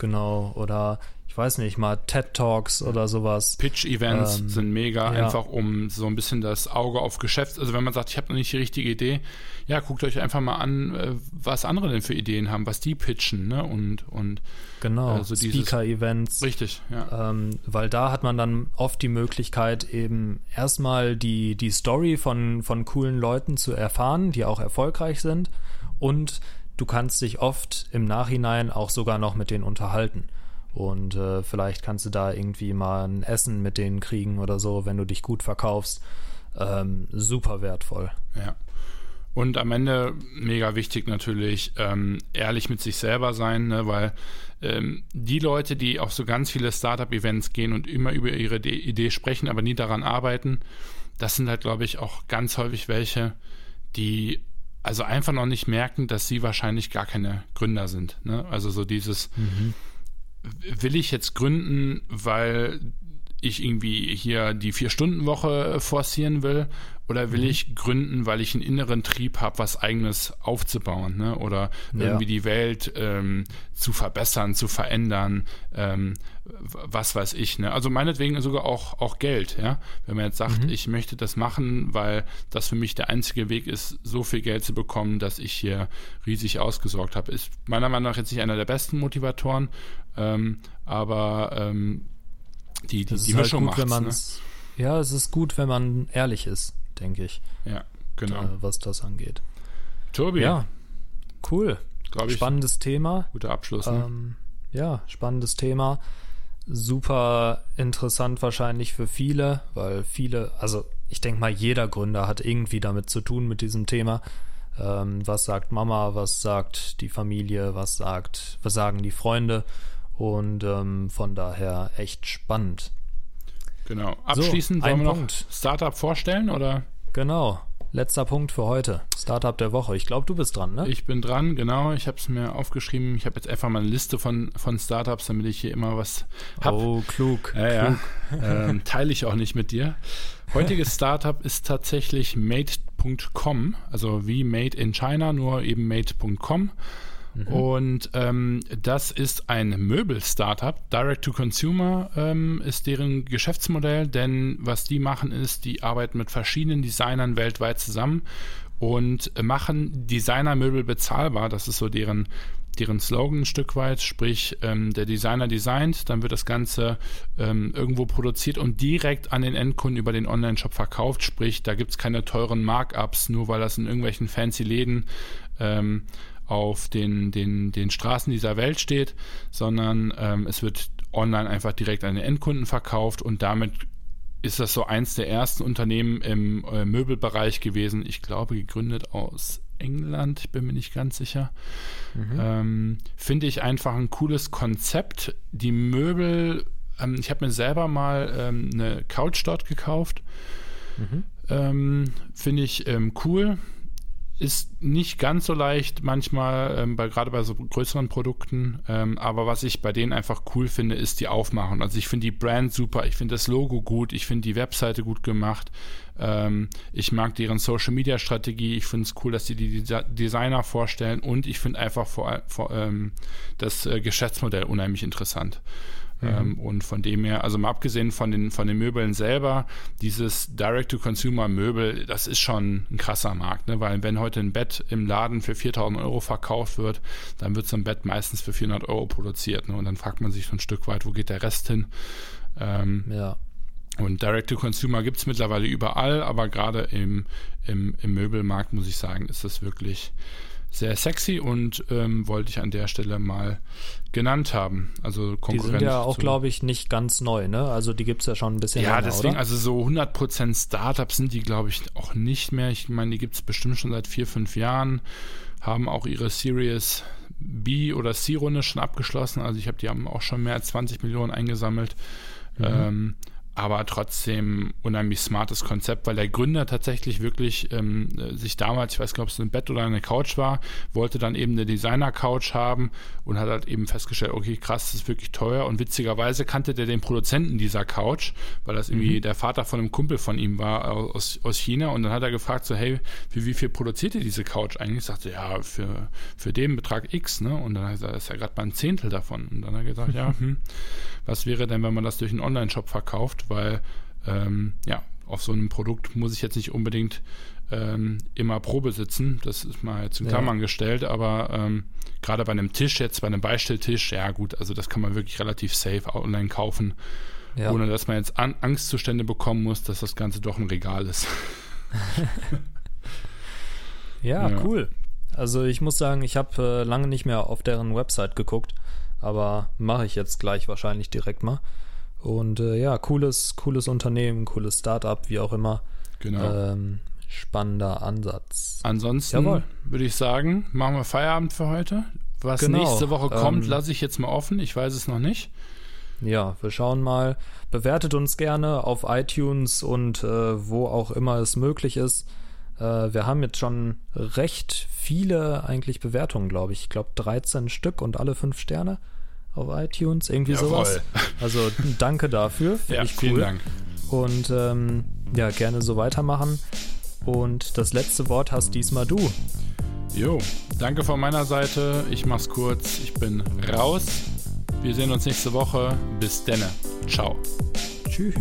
Genau, oder ich weiß nicht, mal TED Talks oder sowas. Pitch-Events ähm, sind mega, ja. einfach um so ein bisschen das Auge auf Geschäft. Also wenn man sagt, ich habe noch nicht die richtige Idee, ja, guckt euch einfach mal an, äh, was andere denn für Ideen haben, was die pitchen, ne? Und, und genau, also Speaker-Events. Richtig, ja. Ähm, weil da hat man dann oft die Möglichkeit, eben erstmal die, die Story von, von coolen Leuten zu erfahren, die auch erfolgreich sind. Und du kannst dich oft im Nachhinein auch sogar noch mit denen unterhalten. Und äh, vielleicht kannst du da irgendwie mal ein Essen mit denen kriegen oder so, wenn du dich gut verkaufst. Ähm, super wertvoll. Ja. Und am Ende mega wichtig natürlich, ähm, ehrlich mit sich selber sein, ne? weil ähm, die Leute, die auf so ganz viele Startup-Events gehen und immer über ihre Idee sprechen, aber nie daran arbeiten, das sind halt, glaube ich, auch ganz häufig welche, die also einfach noch nicht merken, dass sie wahrscheinlich gar keine Gründer sind. Ne? Also so dieses, mhm will ich jetzt gründen, weil ich irgendwie hier die Vier-Stunden-Woche forcieren will oder will mhm. ich gründen, weil ich einen inneren Trieb habe, was eigenes aufzubauen ne? oder ja. irgendwie die Welt ähm, zu verbessern, zu verändern, ähm, was weiß ich. Ne? Also meinetwegen sogar auch, auch Geld. Ja? Wenn man jetzt sagt, mhm. ich möchte das machen, weil das für mich der einzige Weg ist, so viel Geld zu bekommen, dass ich hier riesig ausgesorgt habe, ist meiner Meinung nach jetzt nicht einer der besten Motivatoren, ähm, aber die, die, die Mischung halt gut, macht's, ne? Ja, es ist gut, wenn man ehrlich ist, denke ich. Ja, genau. Da, was das angeht. Tobi. Ja, cool. Ich, spannendes Thema. Guter Abschluss. Ne? Ähm, ja, spannendes Thema. Super interessant wahrscheinlich für viele, weil viele, also ich denke mal, jeder Gründer hat irgendwie damit zu tun mit diesem Thema. Ähm, was sagt Mama, was sagt die Familie, was sagt, was sagen die Freunde? Und ähm, von daher echt spannend. Genau. Abschließend so, wollen wir noch Punkt. Startup vorstellen oder? Genau. Letzter Punkt für heute. Startup der Woche. Ich glaube, du bist dran, ne? Ich bin dran, genau. Ich habe es mir aufgeschrieben. Ich habe jetzt einfach mal eine Liste von, von Startups, damit ich hier immer was habe. Oh, klug. Ja, klug. ja. ähm, teile ich auch nicht mit dir. Heutiges Startup ist tatsächlich Made.com, also wie Made in China, nur eben Made.com. Mhm. Und ähm, das ist ein Möbel-Startup. Direct-to-Consumer ähm, ist deren Geschäftsmodell, denn was die machen ist, die arbeiten mit verschiedenen Designern weltweit zusammen und machen Designermöbel bezahlbar. Das ist so deren deren Slogan ein Stück weit, sprich ähm, der Designer designt, dann wird das Ganze ähm, irgendwo produziert und direkt an den Endkunden über den Online-Shop verkauft, sprich da gibt es keine teuren Markups, nur weil das in irgendwelchen fancy Läden ähm, auf den, den, den Straßen dieser Welt steht, sondern ähm, es wird online einfach direkt an den Endkunden verkauft und damit ist das so eins der ersten Unternehmen im äh, Möbelbereich gewesen. Ich glaube, gegründet aus England, ich bin mir nicht ganz sicher. Mhm. Ähm, Finde ich einfach ein cooles Konzept. Die Möbel, ähm, ich habe mir selber mal ähm, eine Couch dort gekauft. Mhm. Ähm, finde ich ähm, cool ist nicht ganz so leicht manchmal, ähm, bei, gerade bei so größeren Produkten. Ähm, aber was ich bei denen einfach cool finde, ist die Aufmachung. Also ich finde die Brand super, ich finde das Logo gut, ich finde die Webseite gut gemacht. Ähm, ich mag deren Social Media Strategie. Ich finde es cool, dass sie die Designer vorstellen und ich finde einfach vor, vor ähm, das äh, Geschäftsmodell unheimlich interessant. Mhm. Ähm, und von dem her, also mal abgesehen von den, von den Möbeln selber, dieses Direct-to-Consumer-Möbel, das ist schon ein krasser Markt, ne? weil wenn heute ein Bett im Laden für 4000 Euro verkauft wird, dann wird so ein Bett meistens für 400 Euro produziert. Ne? Und dann fragt man sich so ein Stück weit, wo geht der Rest hin? Ähm, ja. Und Direct-to-Consumer gibt es mittlerweile überall, aber gerade im, im, im Möbelmarkt, muss ich sagen, ist das wirklich sehr sexy und ähm, wollte ich an der Stelle mal genannt haben. Also Konkurrenz. Die sind ja auch, glaube ich, nicht ganz neu, ne? Also die gibt es ja schon ein bisschen Ja, länger, deswegen, oder? also so 100% Startups sind die, glaube ich, auch nicht mehr. Ich meine, die gibt es bestimmt schon seit vier, fünf Jahren, haben auch ihre Series B oder C-Runde schon abgeschlossen. Also ich habe, die haben auch schon mehr als 20 Millionen eingesammelt. Mhm. Ähm, aber trotzdem unheimlich smartes Konzept, weil der Gründer tatsächlich wirklich ähm, sich damals, ich weiß gar nicht, ob es ein Bett oder eine Couch war, wollte dann eben eine Designer-Couch haben und hat halt eben festgestellt, okay, krass, das ist wirklich teuer und witzigerweise kannte der den Produzenten dieser Couch, weil das irgendwie mhm. der Vater von einem Kumpel von ihm war aus, aus China und dann hat er gefragt so, hey, für wie viel produziert ihr diese Couch eigentlich? Ich sagte, ja, für, für den Betrag X, ne? Und dann hat er gesagt, das ist ja gerade mal ein Zehntel davon. Und dann hat er gesagt, ja, hm, was wäre denn, wenn man das durch einen Online-Shop verkauft? Weil, ähm, ja, auf so einem Produkt muss ich jetzt nicht unbedingt ähm, immer Probe sitzen. Das ist mal jetzt in Klammern ja. gestellt, aber ähm, gerade bei einem Tisch, jetzt bei einem Beistelltisch, ja gut, also das kann man wirklich relativ safe online kaufen, ja. ohne dass man jetzt An Angstzustände bekommen muss, dass das Ganze doch ein Regal ist. ja, ja, cool. Also ich muss sagen, ich habe äh, lange nicht mehr auf deren Website geguckt aber mache ich jetzt gleich wahrscheinlich direkt mal. Und äh, ja, cooles, cooles Unternehmen, cooles Startup, wie auch immer. Genau. Ähm, spannender Ansatz. Ansonsten würde ich sagen, machen wir Feierabend für heute. Was genau. nächste Woche kommt, ähm, lasse ich jetzt mal offen. Ich weiß es noch nicht. Ja, wir schauen mal. Bewertet uns gerne auf iTunes und äh, wo auch immer es möglich ist. Äh, wir haben jetzt schon recht viele eigentlich Bewertungen, glaube ich. Ich glaube 13 Stück und alle 5 Sterne auf iTunes, irgendwie Jawohl. sowas. Also danke dafür. ja, ich cool. vielen Dank. Und ähm, ja, gerne so weitermachen. Und das letzte Wort hast diesmal du. Jo, danke von meiner Seite. Ich mach's kurz. Ich bin raus. Wir sehen uns nächste Woche. Bis denne. Ciao. Tschüss.